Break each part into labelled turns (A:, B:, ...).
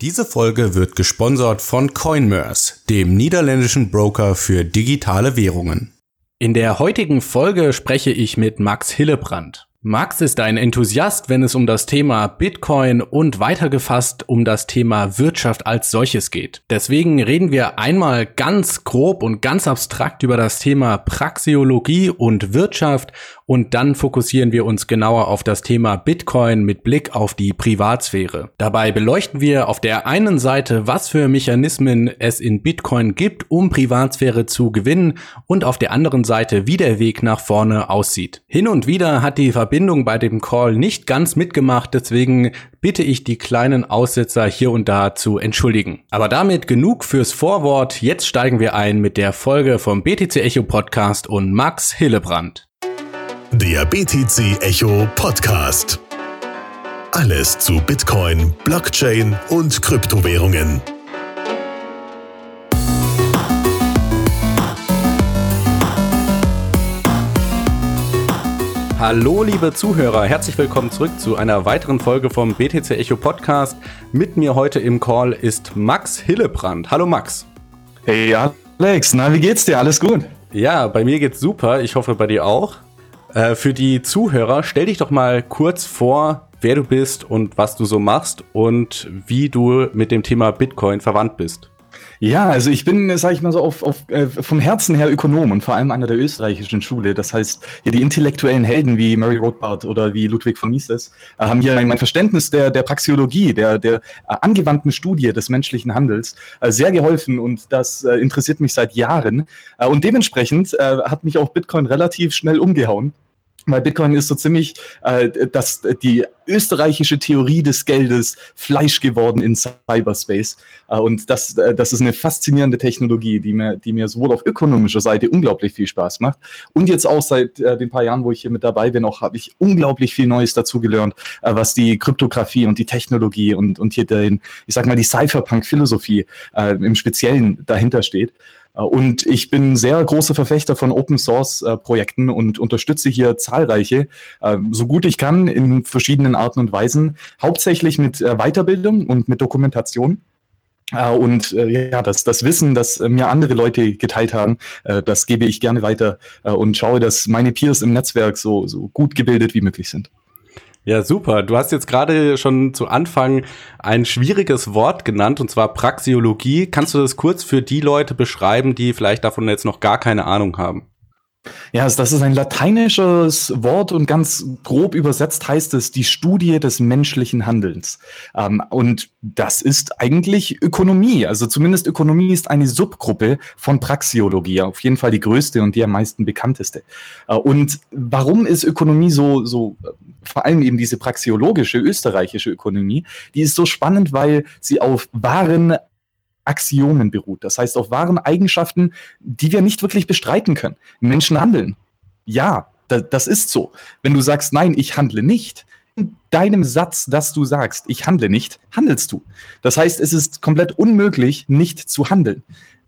A: Diese Folge wird gesponsert von Coinmerse, dem niederländischen Broker für digitale Währungen. In der heutigen Folge spreche ich mit Max Hillebrand. Max ist ein Enthusiast, wenn es um das Thema Bitcoin und weitergefasst um das Thema Wirtschaft als solches geht. Deswegen reden wir einmal ganz grob und ganz abstrakt über das Thema Praxiologie und Wirtschaft und dann fokussieren wir uns genauer auf das Thema Bitcoin mit Blick auf die Privatsphäre. Dabei beleuchten wir auf der einen Seite, was für Mechanismen es in Bitcoin gibt, um Privatsphäre zu gewinnen und auf der anderen Seite, wie der Weg nach vorne aussieht. Hin und wieder hat die Verbindung bei dem Call nicht ganz mitgemacht, deswegen bitte ich die kleinen Aussetzer hier und da zu entschuldigen. Aber damit genug fürs Vorwort. Jetzt steigen wir ein mit der Folge vom BTC Echo Podcast und Max Hillebrand.
B: Der BTC Echo Podcast. Alles zu Bitcoin, Blockchain und Kryptowährungen.
A: Hallo liebe Zuhörer, herzlich willkommen zurück zu einer weiteren Folge vom BTC Echo Podcast. Mit mir heute im Call ist Max Hillebrand. Hallo Max.
C: Hey Alex, na wie geht's dir? Alles gut?
A: Ja, bei mir geht's super. Ich hoffe bei dir auch. Äh, für die Zuhörer, stell dich doch mal kurz vor, wer du bist und was du so machst und wie du mit dem Thema Bitcoin verwandt bist.
C: Ja, also ich bin, sage ich mal so, auf, auf, äh, vom Herzen her Ökonom und vor allem einer der österreichischen Schule. Das heißt, hier die intellektuellen Helden wie Murray Rothbard oder wie Ludwig von Mises äh, haben hier mein Verständnis der, der Praxiologie, der, der äh, angewandten Studie des menschlichen Handels äh, sehr geholfen und das äh, interessiert mich seit Jahren. Äh, und dementsprechend hat mich auch Bitcoin relativ schnell umgehauen weil Bitcoin ist so ziemlich äh, das, die österreichische Theorie des Geldes Fleisch geworden in Cyberspace. Äh, und das, äh, das ist eine faszinierende Technologie, die mir, die mir sowohl auf ökonomischer Seite unglaublich viel Spaß macht. Und jetzt auch seit äh, den paar Jahren, wo ich hier mit dabei bin, auch habe ich unglaublich viel Neues dazu gelernt, äh, was die Kryptographie und die Technologie und, und hier den, ich sag mal, die Cypherpunk-Philosophie äh, im Speziellen dahinter steht. Äh, und ich bin sehr großer Verfechter von Open Source äh, Projekten und unterstütze hier zahlreiche, äh, so gut ich kann, in verschiedenen Arten und Weisen, hauptsächlich mit Weiterbildung und mit Dokumentation. Und ja, das, das Wissen, das mir andere Leute geteilt haben, das gebe ich gerne weiter und schaue, dass meine Peers im Netzwerk so, so gut gebildet wie möglich sind.
A: Ja, super. Du hast jetzt gerade schon zu Anfang ein schwieriges Wort genannt, und zwar Praxiologie. Kannst du das kurz für die Leute beschreiben, die vielleicht davon jetzt noch gar keine Ahnung haben?
C: Ja, also das ist ein lateinisches Wort und ganz grob übersetzt heißt es die Studie des menschlichen Handelns. Ähm, und das ist eigentlich Ökonomie. Also zumindest Ökonomie ist eine Subgruppe von Praxiologie. Auf jeden Fall die größte und die am meisten bekannteste. Äh, und warum ist Ökonomie so, so, äh, vor allem eben diese praxiologische österreichische Ökonomie, die ist so spannend, weil sie auf wahren Axiomen beruht. Das heißt auf wahren Eigenschaften, die wir nicht wirklich bestreiten können. Menschen handeln. Ja, da, das ist so. Wenn du sagst, nein, ich handle nicht, in deinem Satz, dass du sagst, ich handle nicht, handelst du. Das heißt, es ist komplett unmöglich, nicht zu handeln.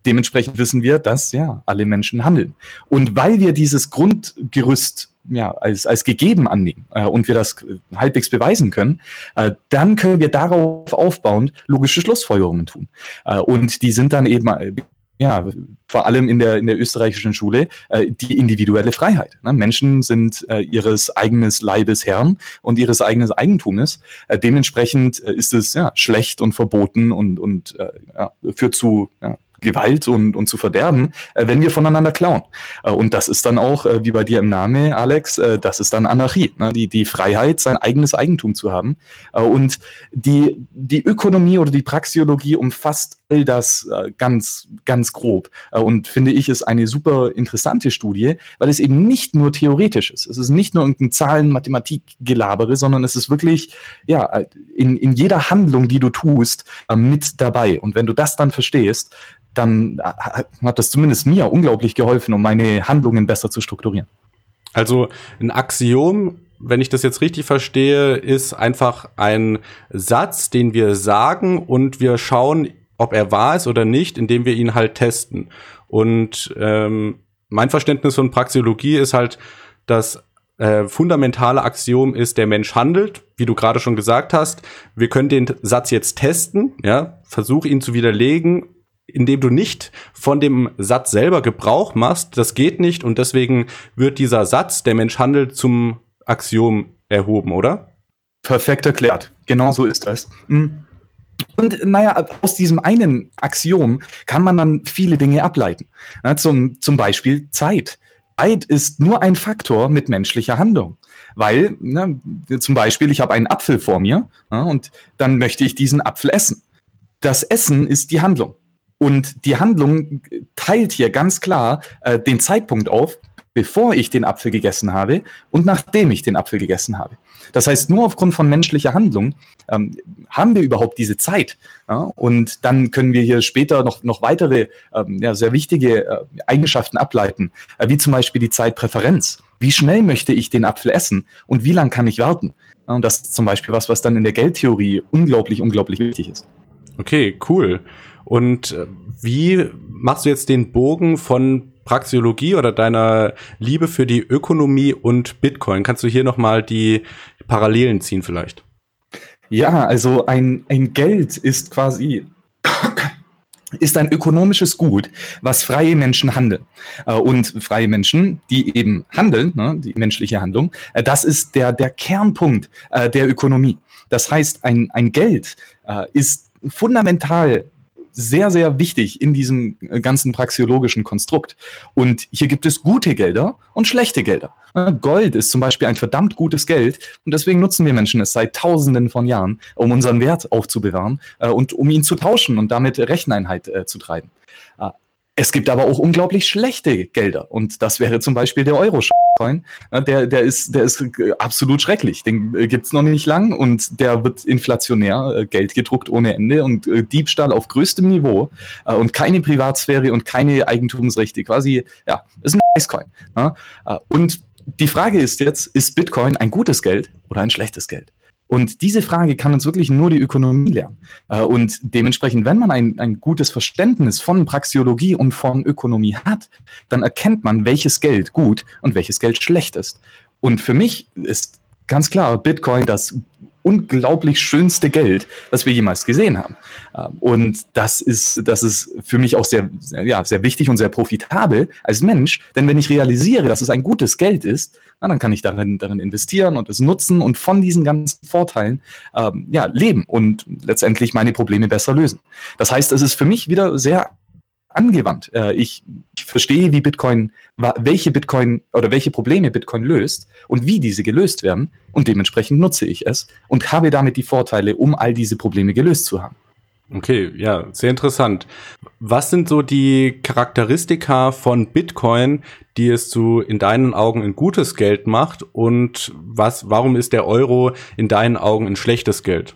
C: Dementsprechend wissen wir, dass ja alle Menschen handeln. Und weil wir dieses Grundgerüst ja, als, als gegeben annehmen äh, und wir das halbwegs beweisen können, äh, dann können wir darauf aufbauend logische Schlussfolgerungen tun. Äh, und die sind dann eben äh, ja, vor allem in der, in der österreichischen Schule, äh, die individuelle Freiheit. Ne? Menschen sind äh, ihres eigenes Leibes Herren und ihres eigenen Eigentumes. Äh, dementsprechend äh, ist es ja, schlecht und verboten und, und äh, ja, führt zu ja, Gewalt und, und zu verderben, äh, wenn wir voneinander klauen. Äh, und das ist dann auch, äh, wie bei dir im Namen, Alex, äh, das ist dann Anarchie, ne? die, die Freiheit, sein eigenes Eigentum zu haben. Äh, und die, die Ökonomie oder die Praxiologie umfasst all das äh, ganz, ganz grob. Und finde ich, ist eine super interessante Studie, weil es eben nicht nur theoretisch ist. Es ist nicht nur irgendein Zahlen, Mathematik, Gelabere, sondern es ist wirklich, ja, in, in jeder Handlung, die du tust, mit dabei. Und wenn du das dann verstehst, dann äh, hat das zumindest mir unglaublich geholfen, um meine Handlungen besser zu strukturieren.
A: Also ein Axiom, wenn ich das jetzt richtig verstehe, ist einfach ein Satz, den wir sagen und wir schauen, ob er wahr ist oder nicht, indem wir ihn halt testen. Und ähm, mein Verständnis von Praxeologie ist halt, dass äh, fundamentale Axiom ist, der Mensch handelt, wie du gerade schon gesagt hast. Wir können den Satz jetzt testen, ja, versuch ihn zu widerlegen, indem du nicht von dem Satz selber Gebrauch machst. Das geht nicht und deswegen wird dieser Satz, der Mensch handelt, zum Axiom erhoben, oder?
C: Perfekt erklärt. Genau so ist das. Mhm. Und naja, aus diesem einen Axiom kann man dann viele Dinge ableiten. Ja, zum, zum Beispiel Zeit. Zeit ist nur ein Faktor mit menschlicher Handlung. Weil, ne, zum Beispiel, ich habe einen Apfel vor mir ja, und dann möchte ich diesen Apfel essen. Das Essen ist die Handlung. Und die Handlung teilt hier ganz klar äh, den Zeitpunkt auf, bevor ich den Apfel gegessen habe und nachdem ich den Apfel gegessen habe. Das heißt, nur aufgrund von menschlicher Handlung ähm, haben wir überhaupt diese Zeit. Ja? Und dann können wir hier später noch, noch weitere ähm, ja, sehr wichtige äh, Eigenschaften ableiten, äh, wie zum Beispiel die Zeitpräferenz. Wie schnell möchte ich den Apfel essen und wie lange kann ich warten? Ja, und das ist zum Beispiel was, was dann in der Geldtheorie unglaublich, unglaublich wichtig ist.
A: Okay, cool. Und äh, wie machst du jetzt den Bogen von Praxeologie oder deiner Liebe für die Ökonomie und Bitcoin? Kannst du hier nochmal die Parallelen ziehen vielleicht?
C: Ja, also ein, ein Geld ist quasi ist ein ökonomisches Gut, was freie Menschen handeln. Äh, und freie Menschen, die eben handeln, ne, die menschliche Handlung, äh, das ist der, der Kernpunkt der Ökonomie. Das heißt, ein, ein Geld ist fundamental sehr, sehr wichtig in diesem äh, ganzen praxiologischen Konstrukt. Und hier gibt es gute Gelder und schlechte Gelder. Gold ist zum Beispiel ein verdammt gutes Geld und deswegen nutzen wir Menschen es seit Tausenden von Jahren, um unseren Wert aufzubewahren äh, und um ihn zu tauschen und damit Recheneinheit äh, zu treiben. Es gibt aber auch unglaublich schlechte Gelder und das wäre zum Beispiel der Euro. Coin. Der, der, ist, der ist absolut schrecklich. Den äh, gibt's noch nicht lang und der wird inflationär, äh, Geld gedruckt ohne Ende und äh, Diebstahl auf größtem Niveau und keine Privatsphäre und keine Eigentumsrechte. Quasi, ja, ist ein Coin. Und die Frage ist jetzt, ist Bitcoin ein gutes Geld oder ein schlechtes Geld? Und diese Frage kann uns wirklich nur die Ökonomie lernen. Äh, und dementsprechend, wenn man ein, ein gutes Verständnis von Praxiologie und von Ökonomie hat, dann erkennt man, welches Geld gut und welches Geld schlecht ist. Und für mich ist ganz klar Bitcoin das unglaublich schönste Geld, das wir jemals gesehen haben. Ähm, und das ist, das ist für mich auch sehr, ja, sehr wichtig und sehr profitabel als Mensch. Denn wenn ich realisiere, dass es ein gutes Geld ist, na, dann kann ich darin, darin investieren und es nutzen und von diesen ganzen Vorteilen ähm, ja, leben und letztendlich meine Probleme besser lösen. Das heißt, es ist für mich wieder sehr angewandt. Äh, ich, ich verstehe, wie Bitcoin, welche Bitcoin oder welche Probleme Bitcoin löst und wie diese gelöst werden und dementsprechend nutze ich es und habe damit die Vorteile, um all diese Probleme gelöst zu haben.
A: Okay, ja, sehr interessant. Was sind so die Charakteristika von Bitcoin, die es zu in deinen Augen ein gutes Geld macht und was warum ist der Euro in deinen Augen ein schlechtes Geld?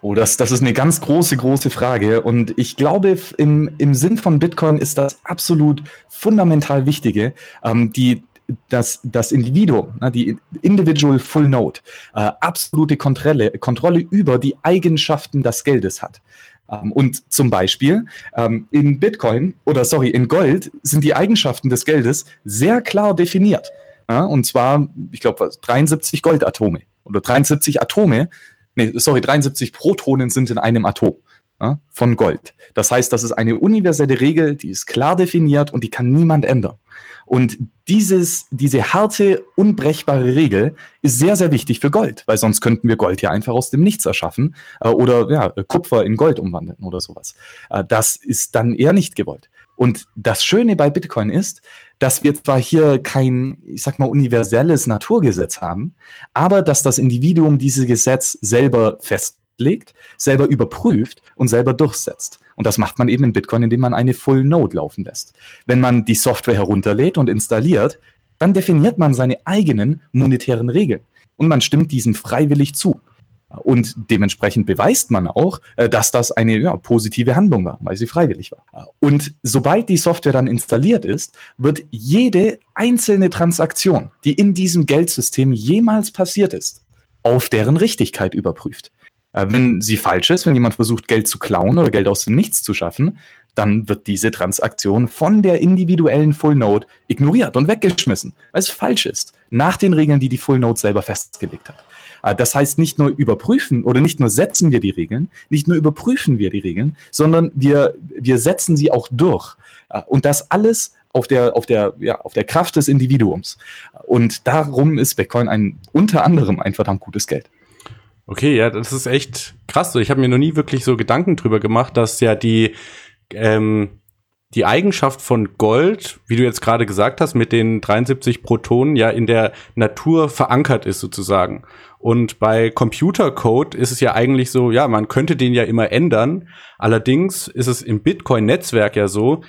C: Oh, das, das ist eine ganz große, große Frage. Und ich glaube, im, im Sinn von Bitcoin ist das absolut fundamental Wichtige, ähm, die, dass das Individuum, ne, die Individual Full Node, äh, absolute Kontrolle, Kontrolle über die Eigenschaften des Geldes hat. Ähm, und zum Beispiel ähm, in Bitcoin oder sorry, in Gold sind die Eigenschaften des Geldes sehr klar definiert. Ja, und zwar, ich glaube, 73 Goldatome oder 73 Atome nee, sorry, 73 Protonen sind in einem Atom ja, von Gold. Das heißt, das ist eine universelle Regel, die ist klar definiert und die kann niemand ändern. Und dieses, diese harte, unbrechbare Regel ist sehr, sehr wichtig für Gold, weil sonst könnten wir Gold ja einfach aus dem Nichts erschaffen äh, oder ja, Kupfer in Gold umwandeln oder sowas. Äh, das ist dann eher nicht gewollt. Und das Schöne bei Bitcoin ist, dass wir zwar hier kein, ich sag mal, universelles Naturgesetz haben, aber dass das Individuum dieses Gesetz selber festlegt, selber überprüft und selber durchsetzt. Und das macht man eben in Bitcoin, indem man eine Full Node laufen lässt. Wenn man die Software herunterlädt und installiert, dann definiert man seine eigenen monetären Regeln und man stimmt diesen freiwillig zu. Und dementsprechend beweist man auch, äh, dass das eine ja, positive Handlung war, weil sie freiwillig war. Und sobald die Software dann installiert ist, wird jede einzelne Transaktion, die in diesem Geldsystem jemals passiert ist, auf deren Richtigkeit überprüft. Äh, wenn sie falsch ist, wenn jemand versucht, Geld zu klauen oder Geld aus dem Nichts zu schaffen, dann wird diese Transaktion von der individuellen Full Node ignoriert und weggeschmissen, weil es falsch ist, nach den Regeln, die die Full Node selber festgelegt hat. Äh, das heißt, nicht nur überprüfen oder nicht nur setzen wir die Regeln, nicht nur überprüfen wir die Regeln, sondern wir, wir setzen sie auch durch. Äh, und das alles auf der, auf der, ja, auf der Kraft des Individuums. Und darum ist Bitcoin ein, unter anderem ein verdammt gutes Geld.
A: Okay, ja, das ist echt krass. Ich habe mir noch nie wirklich so Gedanken drüber gemacht, dass ja die ähm, die Eigenschaft von Gold, wie du jetzt gerade gesagt hast, mit den 73 Protonen ja in der Natur verankert ist sozusagen. Und bei Computercode ist es ja eigentlich so, ja, man könnte den ja immer ändern. Allerdings ist es im Bitcoin-Netzwerk ja so,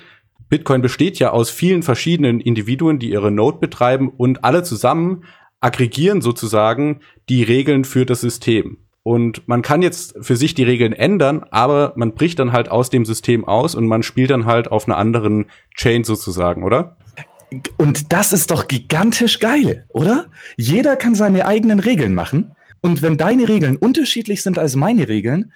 A: Bitcoin besteht ja aus vielen verschiedenen Individuen, die ihre Node betreiben und alle zusammen aggregieren sozusagen die Regeln für das System. Und man kann jetzt für sich die Regeln ändern, aber man bricht dann halt aus dem System aus und man spielt dann halt auf einer anderen Chain sozusagen, oder?
C: Und das ist doch gigantisch geil, oder? Jeder kann seine eigenen Regeln machen. Und wenn deine Regeln unterschiedlich sind als meine Regeln,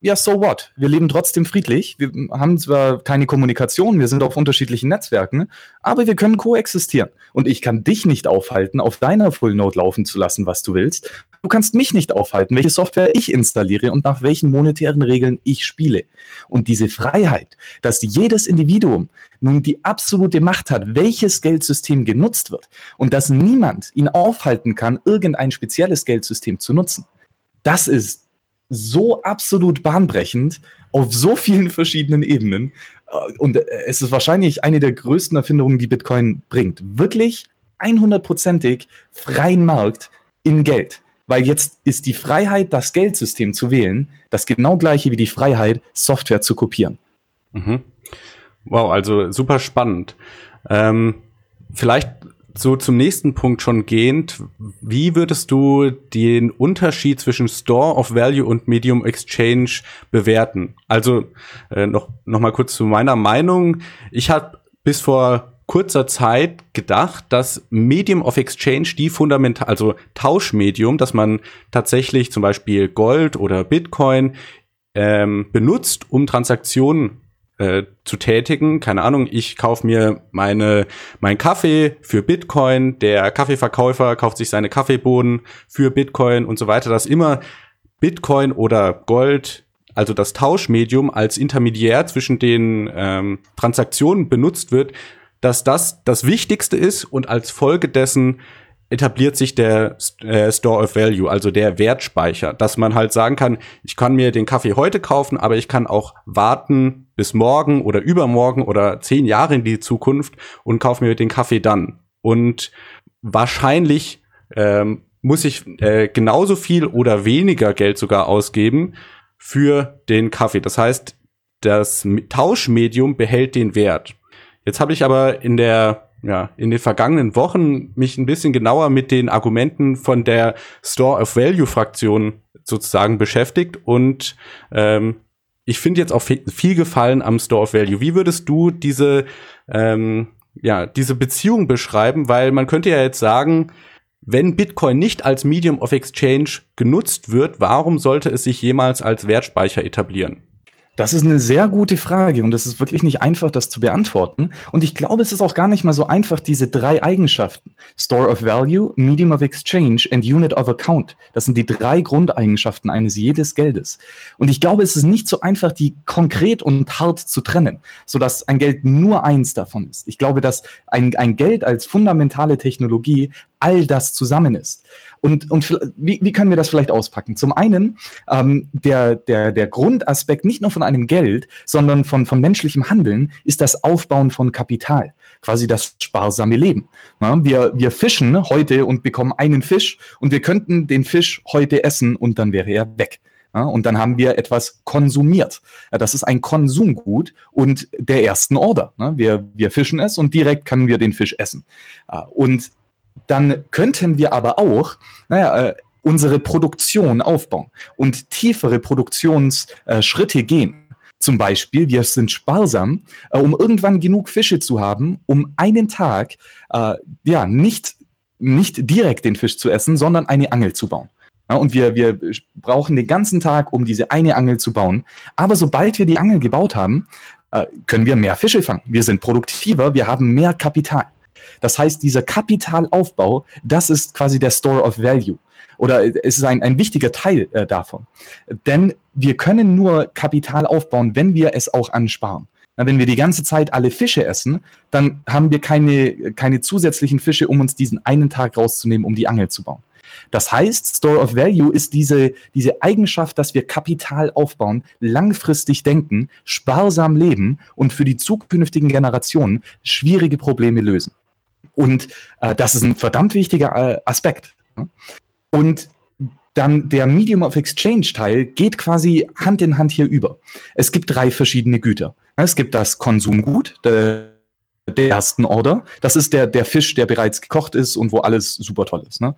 C: ja, so what? Wir leben trotzdem friedlich. Wir haben zwar keine Kommunikation, wir sind auf unterschiedlichen Netzwerken, aber wir können koexistieren. Und ich kann dich nicht aufhalten, auf deiner Full Node laufen zu lassen, was du willst. Du kannst mich nicht aufhalten, welche Software ich installiere und nach welchen monetären Regeln ich spiele. Und diese Freiheit, dass jedes Individuum nun die absolute Macht hat, welches Geldsystem genutzt wird und dass niemand ihn aufhalten kann, irgendein spezielles Geldsystem zu nutzen. Das ist so absolut bahnbrechend auf so vielen verschiedenen Ebenen. Äh, und äh, es ist wahrscheinlich eine der größten Erfindungen, die Bitcoin bringt. Wirklich 100%ig freien Markt in Geld. Weil jetzt ist die Freiheit, das Geldsystem zu wählen, das genau gleiche wie die Freiheit, Software zu kopieren.
A: Mhm. Wow, also super spannend. Ähm, vielleicht so zum nächsten Punkt schon gehend, wie würdest du den Unterschied zwischen Store of Value und Medium Exchange bewerten? Also äh, noch noch mal kurz zu meiner Meinung. Ich habe bis vor kurzer Zeit gedacht, dass Medium of Exchange die fundamental, also Tauschmedium, dass man tatsächlich zum Beispiel Gold oder Bitcoin ähm, benutzt, um Transaktionen äh, zu tätigen. Keine Ahnung, ich kaufe mir meine mein Kaffee für Bitcoin, der Kaffeeverkäufer kauft sich seine Kaffeebohnen für Bitcoin und so weiter, dass immer Bitcoin oder Gold, also das Tauschmedium als Intermediär zwischen den ähm, Transaktionen benutzt wird, dass das das Wichtigste ist und als Folge dessen etabliert sich der äh, Store of Value, also der Wertspeicher, dass man halt sagen kann, ich kann mir den Kaffee heute kaufen, aber ich kann auch warten bis morgen oder übermorgen oder zehn Jahre in die Zukunft und kaufe mir den Kaffee dann. Und wahrscheinlich ähm, muss ich äh, genauso viel oder weniger Geld sogar ausgeben für den Kaffee. Das heißt, das Tauschmedium behält den Wert. Jetzt habe ich aber in der ja, in den vergangenen Wochen mich ein bisschen genauer mit den Argumenten von der Store of Value Fraktion sozusagen beschäftigt und ähm, ich finde jetzt auch viel Gefallen am Store of Value. Wie würdest du diese ähm, ja diese Beziehung beschreiben? Weil man könnte ja jetzt sagen, wenn Bitcoin nicht als Medium of Exchange genutzt wird, warum sollte es sich jemals als Wertspeicher etablieren?
C: Das ist eine sehr gute Frage und es ist wirklich nicht einfach, das zu beantworten. Und ich glaube, es ist auch gar nicht mal so einfach, diese drei Eigenschaften, Store of Value, Medium of Exchange and Unit of Account, das sind die drei Grundeigenschaften eines jedes Geldes. Und ich glaube, es ist nicht so einfach, die konkret und hart zu trennen, sodass ein Geld nur eins davon ist. Ich glaube, dass ein, ein Geld als fundamentale Technologie all das zusammen ist. Und, und wie, wie können wir das vielleicht auspacken? Zum einen ähm, der, der, der Grundaspekt nicht nur von einem Geld, sondern von, von menschlichem Handeln ist das Aufbauen von Kapital, quasi das sparsame Leben. Ja, wir, wir fischen heute und bekommen einen Fisch und wir könnten den Fisch heute essen und dann wäre er weg. Ja, und dann haben wir etwas konsumiert. Ja, das ist ein Konsumgut und der ersten Order. Ne? Wir, wir fischen es und direkt können wir den Fisch essen. Und dann könnten wir aber auch, naja, äh, unsere Produktion aufbauen und tiefere Produktionsschritte äh, gehen. Zum Beispiel, wir sind sparsam, äh, um irgendwann genug Fische zu haben, um einen Tag äh, ja nicht, nicht direkt den Fisch zu essen, sondern eine Angel zu bauen. Ja, und wir, wir brauchen den ganzen Tag, um diese eine Angel zu bauen. Aber sobald wir die Angel gebaut haben, äh, können wir mehr Fische fangen. Wir sind produktiver, wir haben mehr Kapital. Das heißt, dieser Kapitalaufbau, das ist quasi der Store of Value. Oder es ist ein, ein wichtiger Teil äh, davon. Denn wir können nur Kapital aufbauen, wenn wir es auch ansparen. Na, wenn wir die ganze Zeit alle Fische essen, dann haben wir keine, keine zusätzlichen Fische, um uns diesen einen Tag rauszunehmen, um die Angel zu bauen. Das heißt, Store of Value ist diese, diese Eigenschaft, dass wir Kapital aufbauen, langfristig denken, sparsam leben und für die zukünftigen Generationen schwierige Probleme lösen. Und äh, das ist ein verdammt wichtiger äh, Aspekt. Und dann der Medium of Exchange Teil geht quasi Hand in Hand hier über. Es gibt drei verschiedene Güter. Es gibt das Konsumgut, der, der ersten Order. Das ist der, der Fisch, der bereits gekocht ist und wo alles super toll ist. Ne?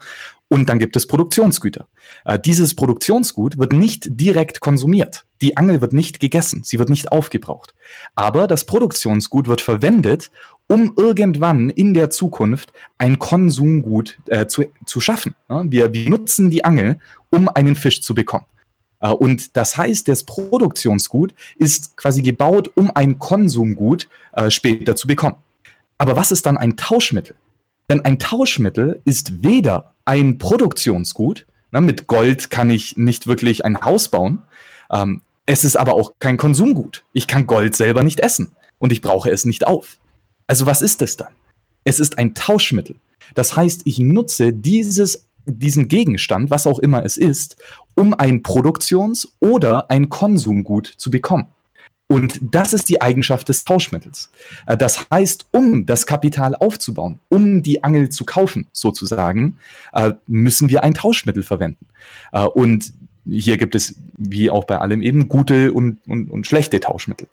C: Und dann gibt es Produktionsgüter. Äh, dieses Produktionsgut wird nicht direkt konsumiert. Die Angel wird nicht gegessen, sie wird nicht aufgebraucht. Aber das Produktionsgut wird verwendet, um irgendwann in der Zukunft ein Konsumgut äh, zu, zu schaffen. Wir, wir nutzen die Angel, um einen Fisch zu bekommen. Äh, und das heißt, das Produktionsgut ist quasi gebaut, um ein Konsumgut äh, später zu bekommen. Aber was ist dann ein Tauschmittel? Denn ein Tauschmittel ist weder ein Produktionsgut, ne, mit Gold kann ich nicht wirklich ein Haus bauen, ähm, es ist aber auch kein Konsumgut. Ich kann Gold selber nicht essen und ich brauche es nicht auf. Also was ist es dann? Es ist ein Tauschmittel. Das heißt, ich nutze dieses, diesen Gegenstand, was auch immer es ist, um ein Produktions- oder ein Konsumgut zu bekommen. Und das ist die Eigenschaft des Tauschmittels. Äh, das heißt, um das Kapital aufzubauen, um die Angel zu kaufen, sozusagen, äh, müssen wir ein Tauschmittel verwenden. Äh, und hier gibt es, wie auch bei allem eben, gute und, und, und schlechte Tauschmittel.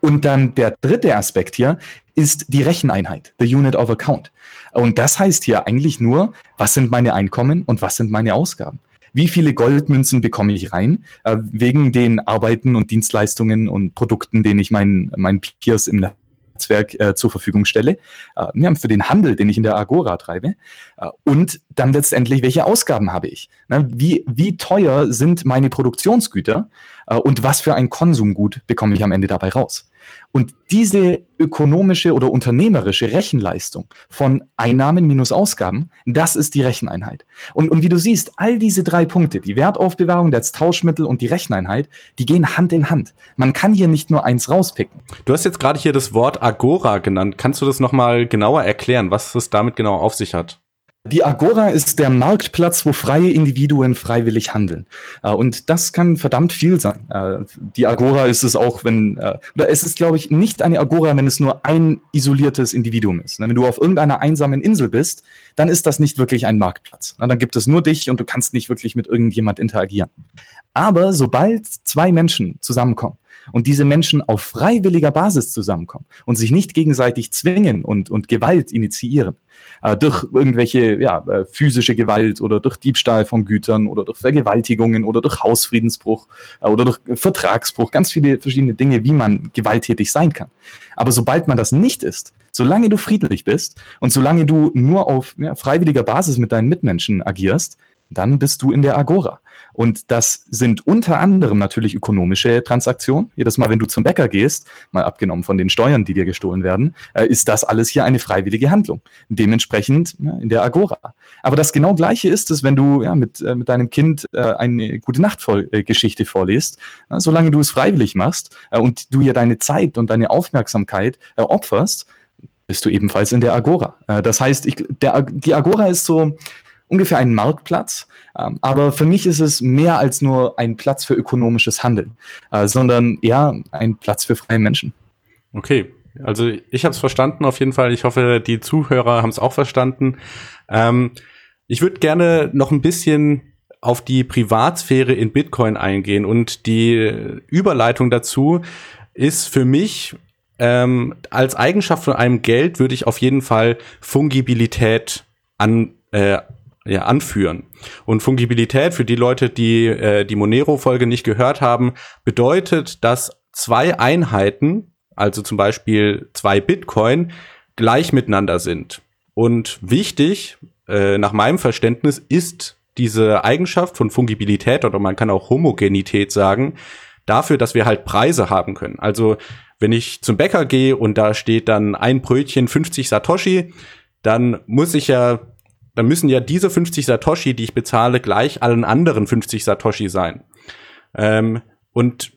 C: Und dann der dritte Aspekt hier ist die Recheneinheit, the unit of account. Und das heißt hier eigentlich nur, was sind meine Einkommen und was sind meine Ausgaben wie viele Goldmünzen bekomme ich rein, äh, wegen den Arbeiten und Dienstleistungen und Produkten, denen ich meinen mein Peers im Netzwerk äh, zur Verfügung stelle, äh, für den Handel, den ich in der Agora treibe äh, und dann letztendlich, welche Ausgaben habe ich? Na, wie, wie teuer sind meine Produktionsgüter äh, und was für ein Konsumgut bekomme ich am Ende dabei raus? Und diese ökonomische oder unternehmerische Rechenleistung von Einnahmen minus Ausgaben, das ist die Recheneinheit. Und, und wie du siehst, all diese drei Punkte, die Wertaufbewahrung, das Tauschmittel und die Recheneinheit, die gehen Hand in Hand. Man kann hier nicht nur eins rauspicken.
A: Du hast jetzt gerade hier das Wort Agora genannt. Kannst du das nochmal genauer erklären, was es damit genau auf sich hat?
C: Die Agora ist der Marktplatz, wo freie Individuen freiwillig handeln. Äh, und das kann verdammt viel sein. Äh, die Agora ist es auch, wenn, äh, oder es ist, glaube ich, nicht eine Agora, wenn es nur ein isoliertes Individuum ist. Wenn du auf irgendeiner einsamen Insel bist, dann ist das nicht wirklich ein Marktplatz. Dann gibt es nur dich und du kannst nicht wirklich mit irgendjemand interagieren. Aber sobald zwei Menschen zusammenkommen, und diese Menschen auf freiwilliger Basis zusammenkommen und sich nicht gegenseitig zwingen und, und Gewalt initiieren, äh, durch irgendwelche ja, äh, physische Gewalt oder durch Diebstahl von Gütern oder durch Vergewaltigungen oder durch Hausfriedensbruch äh, oder durch Vertragsbruch, ganz viele verschiedene Dinge, wie man gewalttätig sein kann. Aber sobald man das nicht ist, solange du friedlich bist und solange du nur auf ja, freiwilliger Basis mit deinen Mitmenschen agierst, dann bist du in der Agora. Und das sind unter anderem natürlich ökonomische Transaktionen. Jedes Mal, wenn du zum Bäcker gehst, mal abgenommen von den Steuern, die dir gestohlen werden, äh, ist das alles hier eine freiwillige Handlung. Dementsprechend ja, in der Agora. Aber das genau Gleiche ist es, wenn du ja, mit, äh, mit deinem Kind äh, eine gute Nachtgeschichte vorliest. solange du es freiwillig machst und du ihr deine Zeit und deine Aufmerksamkeit opferst, bist du ebenfalls in der Agora. das heißt, ich, der, die Agora ist so ungefähr ein Marktplatz. Ähm, aber für mich ist es mehr als nur ein Platz für ökonomisches Handeln, äh, sondern eher ein Platz für freie Menschen.
A: Okay, also ich habe es verstanden auf jeden Fall. Ich hoffe, die Zuhörer haben es auch verstanden. Ähm, ich würde gerne noch ein bisschen auf die Privatsphäre in Bitcoin eingehen und die Überleitung dazu ist für mich ähm, als Eigenschaft von einem Geld würde ich auf jeden Fall Fungibilität an, äh, ja, anführen. Und Fungibilität für die Leute, die äh, die Monero-Folge nicht gehört haben, bedeutet, dass zwei Einheiten, also zum Beispiel zwei Bitcoin, gleich miteinander sind. Und wichtig, äh, nach meinem Verständnis, ist diese Eigenschaft von Fungibilität oder man kann auch Homogenität sagen, dafür, dass wir halt Preise haben können. Also wenn ich zum Bäcker gehe und da steht dann ein Brötchen 50 Satoshi, dann muss ich ja, dann müssen ja diese 50 Satoshi, die ich bezahle, gleich allen anderen 50 Satoshi sein. Ähm, und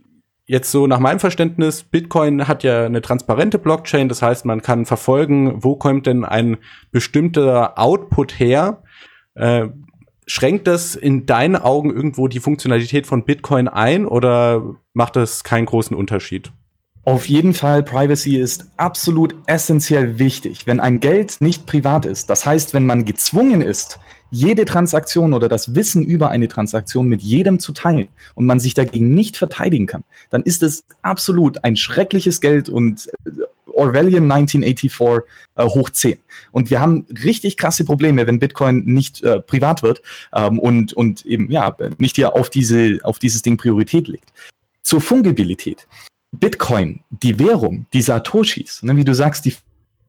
A: jetzt so nach meinem Verständnis, Bitcoin hat ja eine transparente Blockchain, das heißt, man kann verfolgen, wo kommt denn ein bestimmter Output her. Äh, schränkt das in deinen Augen irgendwo die Funktionalität von Bitcoin ein oder macht das keinen großen Unterschied?
C: Auf jeden Fall, Privacy ist absolut essentiell wichtig. Wenn ein Geld nicht privat ist, das heißt, wenn man gezwungen ist, jede Transaktion oder das Wissen über eine Transaktion mit jedem zu teilen und man sich dagegen nicht verteidigen kann, dann ist es absolut ein schreckliches Geld und äh, Orwellian 1984 äh, hoch 10. Und wir haben richtig krasse Probleme, wenn Bitcoin nicht äh, privat wird ähm, und, und eben ja nicht hier auf, diese, auf dieses Ding Priorität legt. Zur Fungibilität. Bitcoin, die Währung, die Satoshis, ne, wie du sagst, die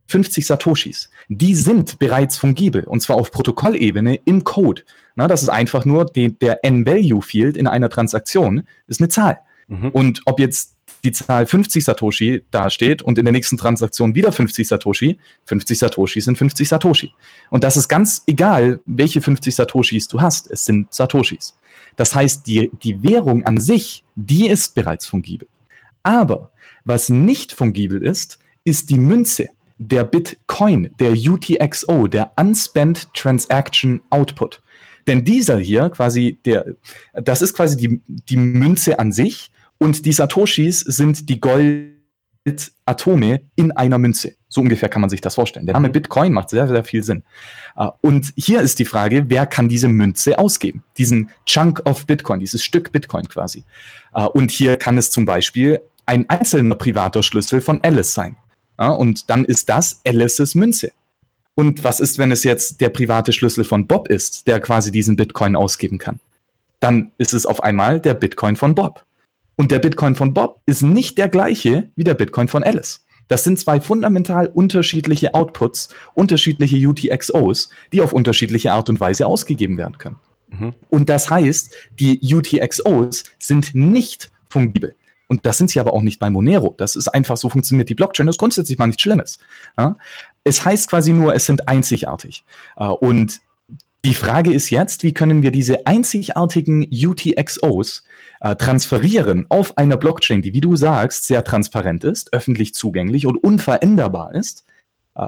C: 50 Satoshis, die sind bereits fungibel und zwar auf Protokollebene im Code. Na, das ist einfach nur die, der N-Value-Field in einer Transaktion, ist eine Zahl. Mhm. Und ob jetzt die Zahl 50 Satoshi dasteht und in der nächsten Transaktion wieder 50 Satoshi, 50 Satoshi sind 50 Satoshi. Und das ist ganz egal, welche 50 Satoshis du hast, es sind Satoshis. Das heißt, die, die Währung an sich, die ist bereits fungibel. Aber was nicht fungibel ist, ist die Münze der Bitcoin, der UTXO, der Unspent Transaction Output. Denn dieser hier quasi, der, das ist quasi die, die Münze an sich und die Satoshis sind die Goldatome in einer Münze. So ungefähr kann man sich das vorstellen. Der Name mhm. Bitcoin macht sehr, sehr viel Sinn. Äh, und hier ist die Frage, wer kann diese Münze ausgeben? Diesen Chunk of Bitcoin, dieses Stück Bitcoin quasi. Äh, und hier kann es zum Beispiel ein einzelner privater Schlüssel von Alice sein. Ja, und dann ist das Alices Münze. Und was ist, wenn es jetzt der private Schlüssel von Bob ist, der quasi diesen Bitcoin ausgeben kann? Dann ist es auf einmal der Bitcoin von Bob. Und der Bitcoin von Bob ist nicht der gleiche wie der Bitcoin von Alice. Das sind zwei fundamental unterschiedliche Outputs, unterschiedliche UTXOs, die auf unterschiedliche Art und Weise ausgegeben werden können. Mhm. Und das heißt, die UTXOs sind nicht fungibel. Und das sind sie aber auch nicht bei Monero. Das ist einfach so funktioniert die Blockchain. Das ist grundsätzlich mal nichts Schlimmes. Ja? Es heißt quasi nur, es sind einzigartig. Äh, und die Frage ist jetzt, wie können wir diese einzigartigen UTXOs äh, transferieren auf einer Blockchain, die, wie du sagst, sehr transparent ist, öffentlich zugänglich und unveränderbar ist. Äh,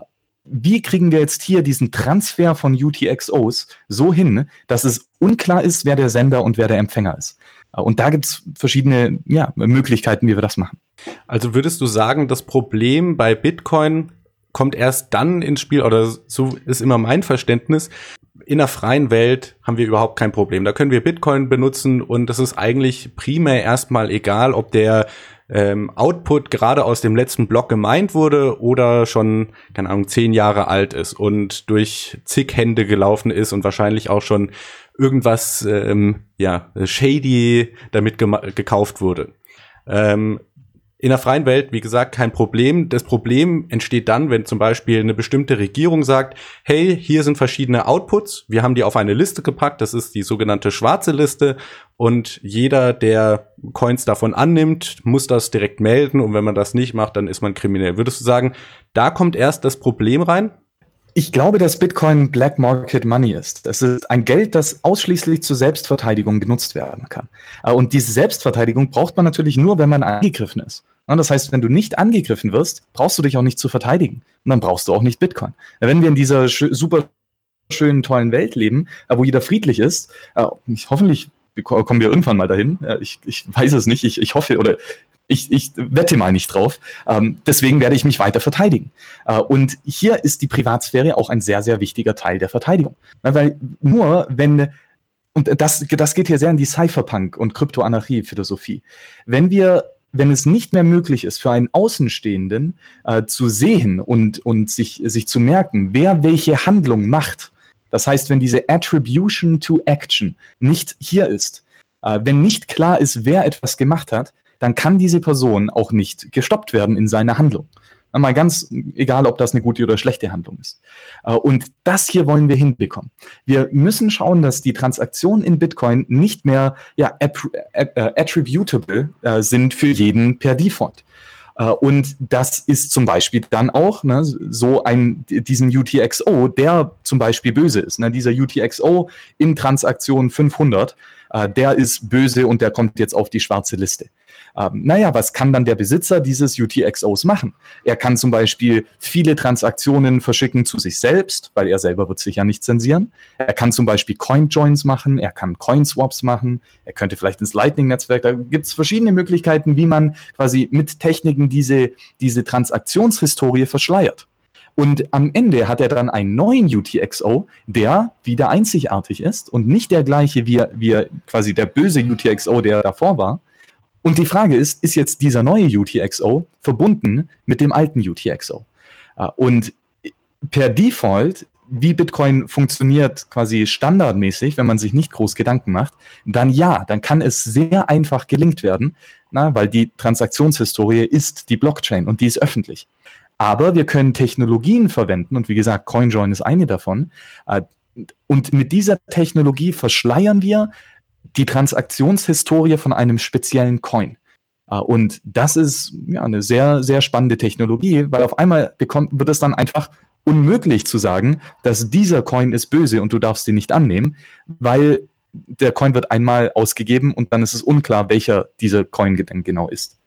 C: wie kriegen wir jetzt hier diesen Transfer von UTXOs so hin, dass es unklar ist, wer der Sender und wer der Empfänger ist? Und da gibt es verschiedene ja, Möglichkeiten, wie wir das machen.
A: Also würdest du sagen, das Problem bei Bitcoin kommt erst dann ins Spiel, oder so ist immer mein Verständnis, in der freien Welt haben wir überhaupt kein Problem. Da können wir Bitcoin benutzen und es ist eigentlich primär erstmal egal, ob der ähm, Output gerade aus dem letzten Block gemeint wurde oder schon, keine Ahnung, zehn Jahre alt ist und durch zig Hände gelaufen ist und wahrscheinlich auch schon irgendwas ähm, ja shady damit gekauft wurde. Ähm, in der freien Welt, wie gesagt, kein Problem. Das Problem entsteht dann, wenn zum Beispiel eine bestimmte Regierung sagt, hey, hier sind verschiedene Outputs, wir haben die auf eine Liste gepackt, das ist die sogenannte schwarze Liste und jeder, der Coins davon annimmt, muss das direkt melden und wenn man das nicht macht, dann ist man kriminell. Würdest du sagen, da kommt erst das Problem rein?
C: Ich glaube, dass Bitcoin Black Market Money ist. Das ist ein Geld, das ausschließlich zur Selbstverteidigung genutzt werden kann. Äh, und diese Selbstverteidigung braucht man natürlich nur, wenn man angegriffen ist. Das heißt, wenn du nicht angegriffen wirst, brauchst du dich auch nicht zu verteidigen. Und dann brauchst du auch nicht Bitcoin. Wenn wir in dieser super schönen, tollen Welt leben, äh, wo jeder friedlich ist, äh, hoffentlich kommen wir irgendwann mal dahin. Ich, ich weiß es nicht. Ich, ich hoffe, oder ich, ich wette mal nicht drauf. Ähm, deswegen werde ich mich weiter verteidigen. Äh, und hier ist die Privatsphäre auch ein sehr, sehr wichtiger Teil der Verteidigung. Weil nur wenn, und das, das geht hier sehr in die Cypherpunk- und Kryptoanarchie-Philosophie. Wenn wir wenn es nicht mehr möglich ist, für einen Außenstehenden äh, zu sehen und, und sich, sich zu merken, wer welche Handlung macht, das heißt, wenn diese Attribution to Action nicht hier ist, äh, wenn nicht klar ist, wer etwas gemacht hat, dann kann diese Person auch nicht gestoppt werden in seiner Handlung. Mal ganz egal, ob das eine gute oder schlechte Handlung ist. Äh, und das hier wollen wir hinbekommen. Wir müssen schauen, dass die Transaktionen in Bitcoin nicht mehr ja, äh, attributable äh, sind für jeden per Default. Äh, und das ist zum Beispiel dann auch ne, so ein, diesen UTXO, der zum Beispiel böse ist. Ne? Dieser UTXO in Transaktion 500, äh, der ist böse und der kommt jetzt auf die schwarze Liste. Ähm, naja, was kann dann der Besitzer dieses UTXOs machen? Er kann zum Beispiel viele Transaktionen verschicken zu sich selbst, weil er selber wird sich ja nicht zensieren. Er kann zum Beispiel Coin-Joins machen, er kann Coin-Swaps machen, er könnte vielleicht ins Lightning-Netzwerk, da gibt es verschiedene Möglichkeiten, wie man quasi mit Techniken diese, diese Transaktionshistorie verschleiert. Und am Ende hat er dann einen neuen UTXO, der wieder einzigartig ist und nicht der gleiche wie, wie quasi der böse UTXO, der davor war, und die Frage ist, ist jetzt dieser neue UTXO verbunden mit dem alten UTXO? Äh, und per Default, wie Bitcoin funktioniert quasi standardmäßig, wenn man sich nicht groß Gedanken macht, dann ja, dann kann es sehr einfach gelingt werden, na, weil die Transaktionshistorie ist die Blockchain und die ist öffentlich. Aber wir können Technologien verwenden und wie gesagt, CoinJoin ist eine davon. Äh, und mit dieser Technologie verschleiern wir die Transaktionshistorie von einem speziellen Coin. Uh, und das ist ja eine sehr, sehr spannende Technologie, weil auf einmal bekommt, wird es dann einfach unmöglich zu sagen, dass dieser Coin ist böse und du darfst ihn nicht annehmen, weil der Coin wird einmal ausgegeben und dann ist es unklar, welcher dieser Coin genau ist.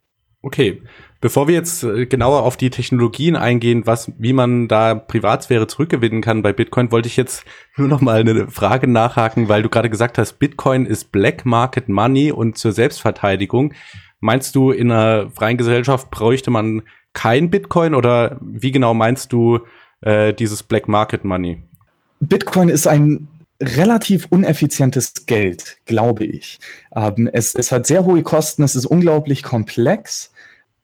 A: Okay, bevor wir jetzt äh, genauer auf die Technologien eingehen, was, wie man da Privatsphäre zurückgewinnen kann bei Bitcoin, wollte ich jetzt nur noch mal eine Frage nachhaken, weil du gerade gesagt hast, Bitcoin ist Black Market Money und zur Selbstverteidigung. Meinst du, in einer freien Gesellschaft bräuchte man kein Bitcoin oder wie genau meinst du äh, dieses Black Market Money?
C: Bitcoin ist ein relativ uneffizientes Geld, glaube ich. Ähm, es, es hat sehr hohe Kosten, es ist unglaublich komplex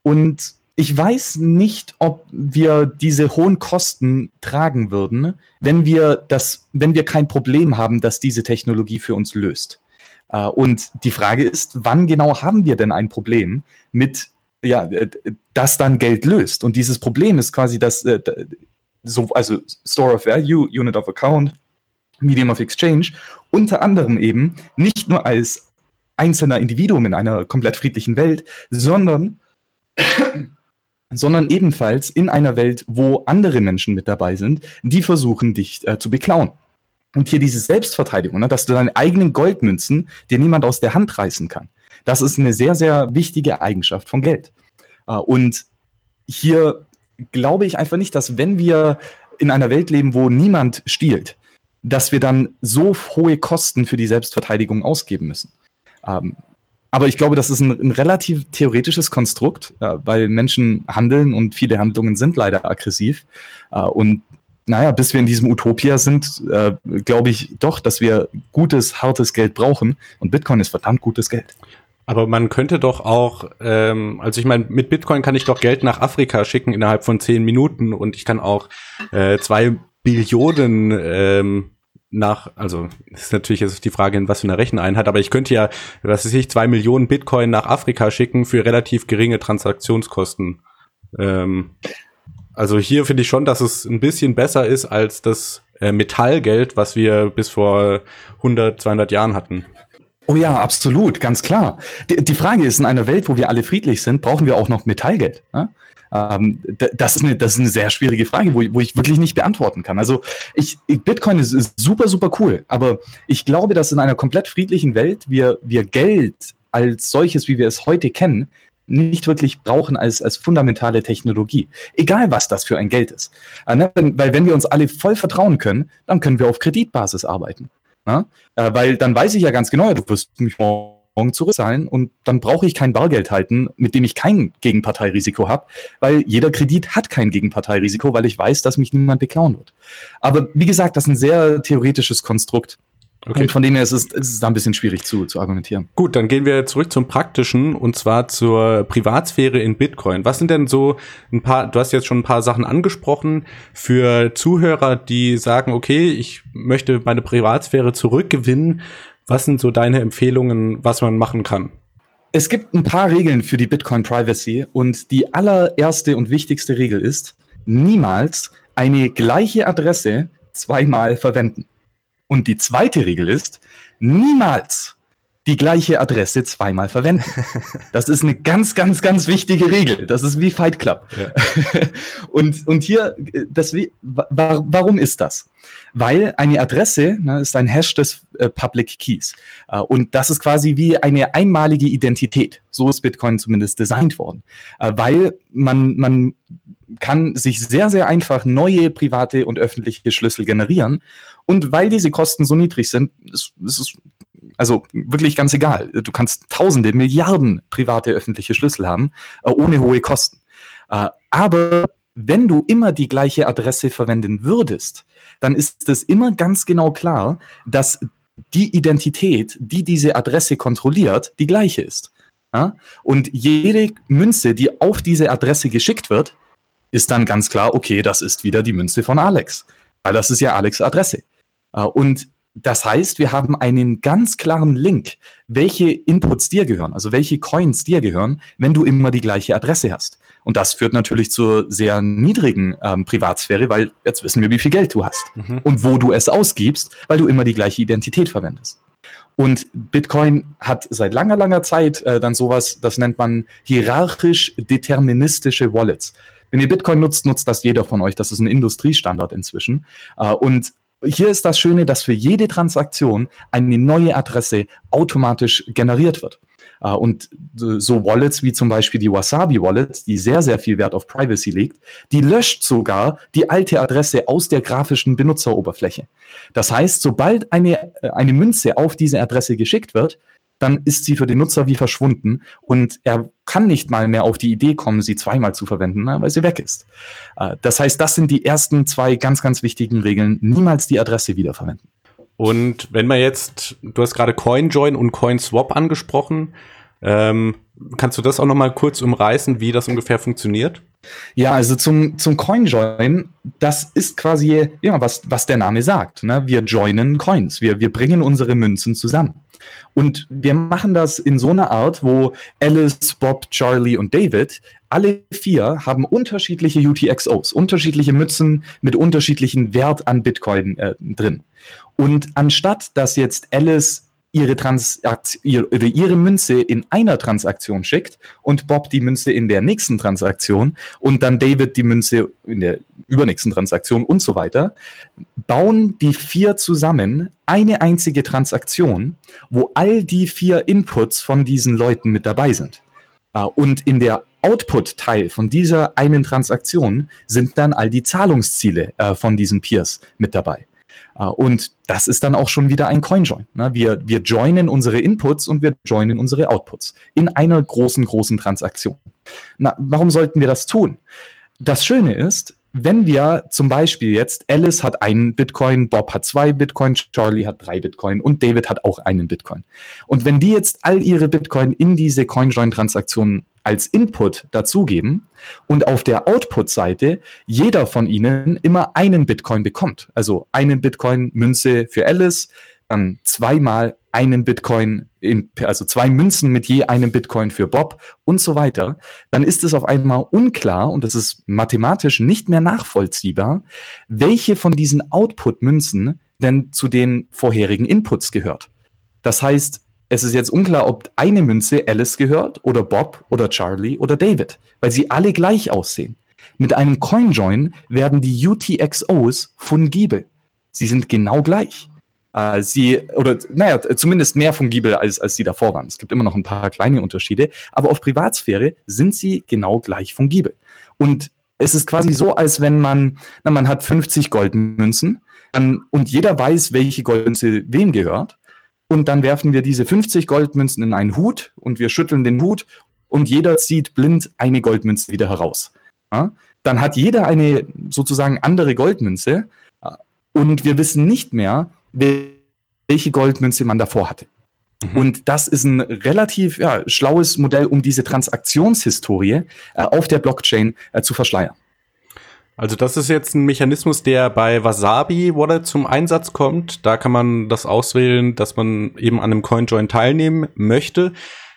C: und ich weiß nicht, ob wir diese hohen Kosten tragen würden, wenn wir das, wenn wir kein Problem haben, dass diese Technologie für uns löst. Äh, und die Frage ist, wann genau haben wir denn ein Problem mit, ja, äh, das dann Geld löst? Und dieses Problem ist quasi das, äh, so, also Store of Value, Unit of Account, Medium of Exchange, unter anderem eben nicht nur als einzelner Individuum in einer komplett friedlichen Welt, sondern, sondern ebenfalls in einer Welt, wo andere Menschen mit dabei sind, die versuchen, dich äh, zu beklauen. Und hier diese Selbstverteidigung, ne, dass du deine eigenen Goldmünzen dir niemand aus der Hand reißen kann. Das ist eine sehr, sehr wichtige Eigenschaft von Geld. Äh, und hier glaube ich einfach nicht, dass wenn wir in einer Welt leben, wo niemand stiehlt, dass wir dann so hohe Kosten für die Selbstverteidigung ausgeben müssen. Ähm, aber ich glaube, das ist ein, ein relativ theoretisches Konstrukt, äh, weil Menschen handeln und viele Handlungen sind leider aggressiv. Äh, und naja, bis wir in diesem Utopia sind, äh, glaube ich doch, dass wir gutes, hartes Geld brauchen. Und Bitcoin ist verdammt gutes Geld.
A: Aber man könnte doch auch, ähm, also ich meine, mit Bitcoin kann ich doch Geld nach Afrika schicken innerhalb von zehn Minuten und ich kann auch äh, zwei Billionen ähm, nach, also ist natürlich jetzt die Frage, in was für eine Recheneinheit, aber ich könnte ja, was weiß ich, zwei Millionen Bitcoin nach Afrika schicken für relativ geringe Transaktionskosten. Ähm, also hier finde ich schon, dass es ein bisschen besser ist als das äh, Metallgeld, was wir bis vor 100, 200 Jahren hatten.
C: Oh ja, absolut, ganz klar. Die, die Frage ist, in einer Welt, wo wir alle friedlich sind, brauchen wir auch noch Metallgeld. Ne? Ähm, das, ist eine, das ist eine sehr schwierige Frage, wo, wo ich wirklich nicht beantworten kann. Also ich, Bitcoin ist, ist super, super cool, aber ich glaube, dass in einer komplett friedlichen Welt wir, wir Geld als solches, wie wir es heute kennen, nicht wirklich brauchen als, als fundamentale Technologie. Egal, was das für ein Geld ist. Äh, ne? Weil wenn wir uns alle voll vertrauen können, dann können wir auf Kreditbasis arbeiten. Ne? Äh, weil dann weiß ich ja ganz genau, du wirst mich morgen zurückzahlen und dann brauche ich kein Bargeld halten, mit dem ich kein Gegenparteirisiko habe, weil jeder Kredit hat kein Gegenparteirisiko, weil ich weiß, dass mich niemand beklauen wird. Aber wie gesagt, das ist ein sehr theoretisches Konstrukt. Okay. Und von dem her ist es, ist es da ein bisschen schwierig zu, zu argumentieren.
A: Gut, dann gehen wir zurück zum Praktischen und zwar zur Privatsphäre in Bitcoin. Was sind denn so ein paar, du hast jetzt schon ein paar Sachen angesprochen, für Zuhörer, die sagen, okay, ich möchte meine Privatsphäre zurückgewinnen. Was sind so deine Empfehlungen, was man machen kann?
C: Es gibt ein paar Regeln für die Bitcoin Privacy und die allererste und wichtigste Regel ist, niemals eine gleiche Adresse zweimal verwenden. Und die zweite Regel ist, niemals die gleiche Adresse zweimal verwenden. Das ist eine ganz, ganz, ganz wichtige Regel. Das ist wie Fight Club. Ja. Und, und hier, das, warum ist das? Weil eine Adresse ne, ist ein Hash des äh, Public Keys. Äh, und das ist quasi wie eine einmalige Identität. So ist Bitcoin zumindest designt worden. Äh, weil man, man kann sich sehr, sehr einfach neue private und öffentliche Schlüssel generieren. Und weil diese Kosten so niedrig sind, ist, ist es also wirklich ganz egal. Du kannst tausende, Milliarden private öffentliche Schlüssel haben, äh, ohne hohe Kosten. Äh, aber wenn du immer die gleiche Adresse verwenden würdest, dann ist es immer ganz genau klar, dass die Identität, die diese Adresse kontrolliert, die gleiche ist. Ja? Und jede Münze, die auf diese Adresse geschickt wird, ist dann ganz klar, okay, das ist wieder die Münze von Alex, weil das ist ja Alex Adresse. Äh, und das heißt, wir haben einen ganz klaren Link, welche Inputs dir gehören, also welche Coins dir gehören, wenn du immer die gleiche Adresse hast. Und das führt natürlich zur sehr niedrigen ähm, Privatsphäre, weil jetzt wissen wir, wie viel Geld du hast mhm. und wo du es ausgibst, weil du immer die gleiche Identität verwendest. Und Bitcoin hat seit langer, langer Zeit äh, dann sowas, das nennt man hierarchisch deterministische Wallets. Wenn ihr Bitcoin nutzt, nutzt das jeder von euch. Das ist ein Industriestandard inzwischen. Äh, und hier ist das Schöne, dass für jede Transaktion eine neue Adresse automatisch generiert wird. Äh, und so Wallets wie zum Beispiel die Wasabi Wallet, die sehr, sehr viel Wert auf Privacy legt, die löscht sogar die alte Adresse aus der grafischen Benutzeroberfläche. Das heißt, sobald eine, äh, eine Münze auf diese Adresse geschickt wird, dann ist sie für den Nutzer wie verschwunden und er kann nicht mal mehr auf die Idee kommen, sie zweimal zu verwenden, ne, weil sie weg ist. Äh, das heißt, das sind die ersten zwei ganz, ganz wichtigen Regeln. Niemals die Adresse wiederverwenden.
A: Und wenn man jetzt, du hast gerade CoinJoin und CoinSwap angesprochen, ähm, kannst du das auch noch mal kurz umreißen, wie das ungefähr funktioniert?
C: Ja, also zum, zum Coinjoin, das ist quasi, ja, was, was der Name sagt. Ne? Wir joinen Coins, wir, wir bringen unsere Münzen zusammen. Und wir machen das in so einer Art, wo Alice, Bob, Charlie und David, alle vier haben unterschiedliche UTXOs, unterschiedliche Mützen mit unterschiedlichen Wert an Bitcoin äh, drin. Und anstatt dass jetzt Alice ihre, Transaktion, ihre, ihre Münze in einer Transaktion schickt und Bob die Münze in der nächsten Transaktion und dann David die Münze in der übernächsten Transaktion und so weiter, bauen die vier zusammen eine einzige Transaktion, wo all die vier Inputs von diesen Leuten mit dabei sind. Äh, und in der Output-Teil von dieser einen Transaktion sind dann all die Zahlungsziele äh, von diesen Peers mit dabei. Uh, und das ist dann auch schon wieder ein Coinjoin. Ne? Wir, wir joinen unsere Inputs und wir joinen unsere Outputs in einer großen, großen Transaktion. Na, warum sollten wir das tun? Das Schöne ist, wenn wir zum Beispiel jetzt, Alice hat einen Bitcoin, Bob hat zwei Bitcoin, Charlie hat drei Bitcoin und David hat auch einen Bitcoin. Und wenn die jetzt all ihre Bitcoin in diese CoinJoin-Transaktionen als Input dazugeben und auf der Output-Seite jeder von ihnen immer einen Bitcoin bekommt. Also einen Bitcoin Münze für Alice, dann zweimal einen Bitcoin, in, also zwei Münzen mit je einem Bitcoin für Bob und so weiter, dann ist es auf einmal unklar und es ist mathematisch nicht mehr nachvollziehbar, welche von diesen Output-Münzen denn zu den vorherigen Inputs gehört. Das heißt, es ist jetzt unklar, ob eine Münze Alice gehört oder Bob oder Charlie oder David, weil sie alle gleich aussehen. Mit einem CoinJoin werden die UTXOs fungibel. Sie sind genau gleich. Äh, sie, oder naja, zumindest mehr fungibel als, als sie davor waren. Es gibt immer noch ein paar kleine Unterschiede, aber auf Privatsphäre sind sie genau gleich fungibel. Und es ist quasi so, als wenn man, na, man hat 50 Goldmünzen und jeder weiß, welche Goldmünze wem gehört und dann werfen wir diese 50 Goldmünzen in einen Hut und wir schütteln den Hut und jeder zieht blind eine Goldmünze wieder heraus. Ja? Dann hat jeder eine sozusagen andere Goldmünze und wir wissen nicht mehr, welche Goldmünze man davor hatte. Mhm. Und das ist ein relativ ja, schlaues Modell, um diese Transaktionshistorie äh, auf der Blockchain äh, zu verschleiern.
A: Also das ist jetzt ein Mechanismus, der bei Wasabi Wallet zum Einsatz kommt. Da kann man das auswählen, dass man eben an einem CoinJoin teilnehmen möchte.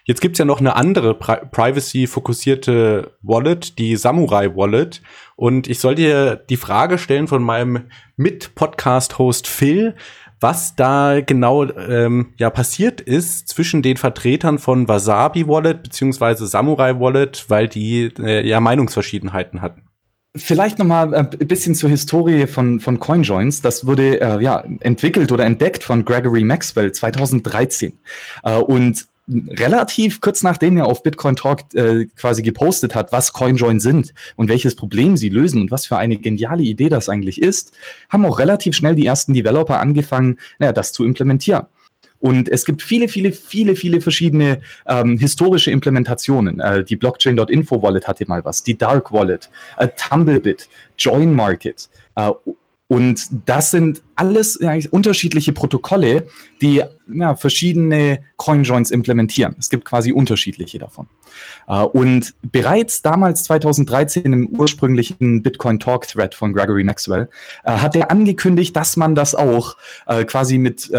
A: Jetzt gibt's ja noch eine andere Pri Privacy-fokussierte Wallet, die Samurai Wallet. Und ich soll dir die Frage stellen von meinem Mit-Podcast-Host Phil, was da genau ähm, ja passiert ist zwischen den Vertretern von Wasabi Wallet beziehungsweise Samurai Wallet, weil die äh, ja Meinungsverschiedenheiten hatten.
C: Vielleicht noch mal ein bisschen zur Historie von, von CoinJoins. Das wurde äh, ja, entwickelt oder entdeckt von Gregory Maxwell 2013. Äh, und relativ kurz nachdem er auf Bitcoin Talk äh, quasi gepostet hat, was CoinJoin sind und welches Problem sie lösen und was für eine geniale Idee das eigentlich ist, haben auch relativ schnell die ersten Developer angefangen, naja, das zu implementieren. Und es gibt viele, viele, viele, viele verschiedene ähm, historische Implementationen. Äh, die Blockchain.info Wallet hatte mal was, die Dark Wallet, äh, Tumblebit, Join Market. Äh, und das sind alles ja, unterschiedliche Protokolle, die ja, verschiedene CoinJoins implementieren. Es gibt quasi unterschiedliche davon. Uh, und bereits damals 2013 im ursprünglichen Bitcoin Talk Thread von Gregory Maxwell uh, hat er angekündigt, dass man das auch uh, quasi mit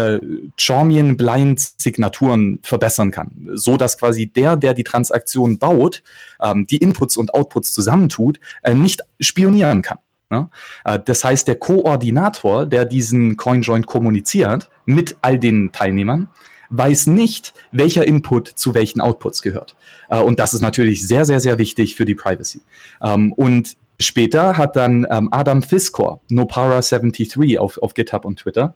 C: Charmian Blind Signaturen verbessern kann, so dass quasi der, der die Transaktion baut, ähm, die Inputs und Outputs zusammentut, nicht spionieren kann. Ne? Äh, das heißt, der Koordinator, der diesen CoinJoin kommuniziert mit all den Teilnehmern, weiß nicht, welcher Input zu welchen Outputs gehört. Äh, und das ist natürlich sehr, sehr, sehr wichtig für die Privacy. Ähm, und später hat dann ähm, Adam Fiskor, Nopara73 auf, auf GitHub und Twitter,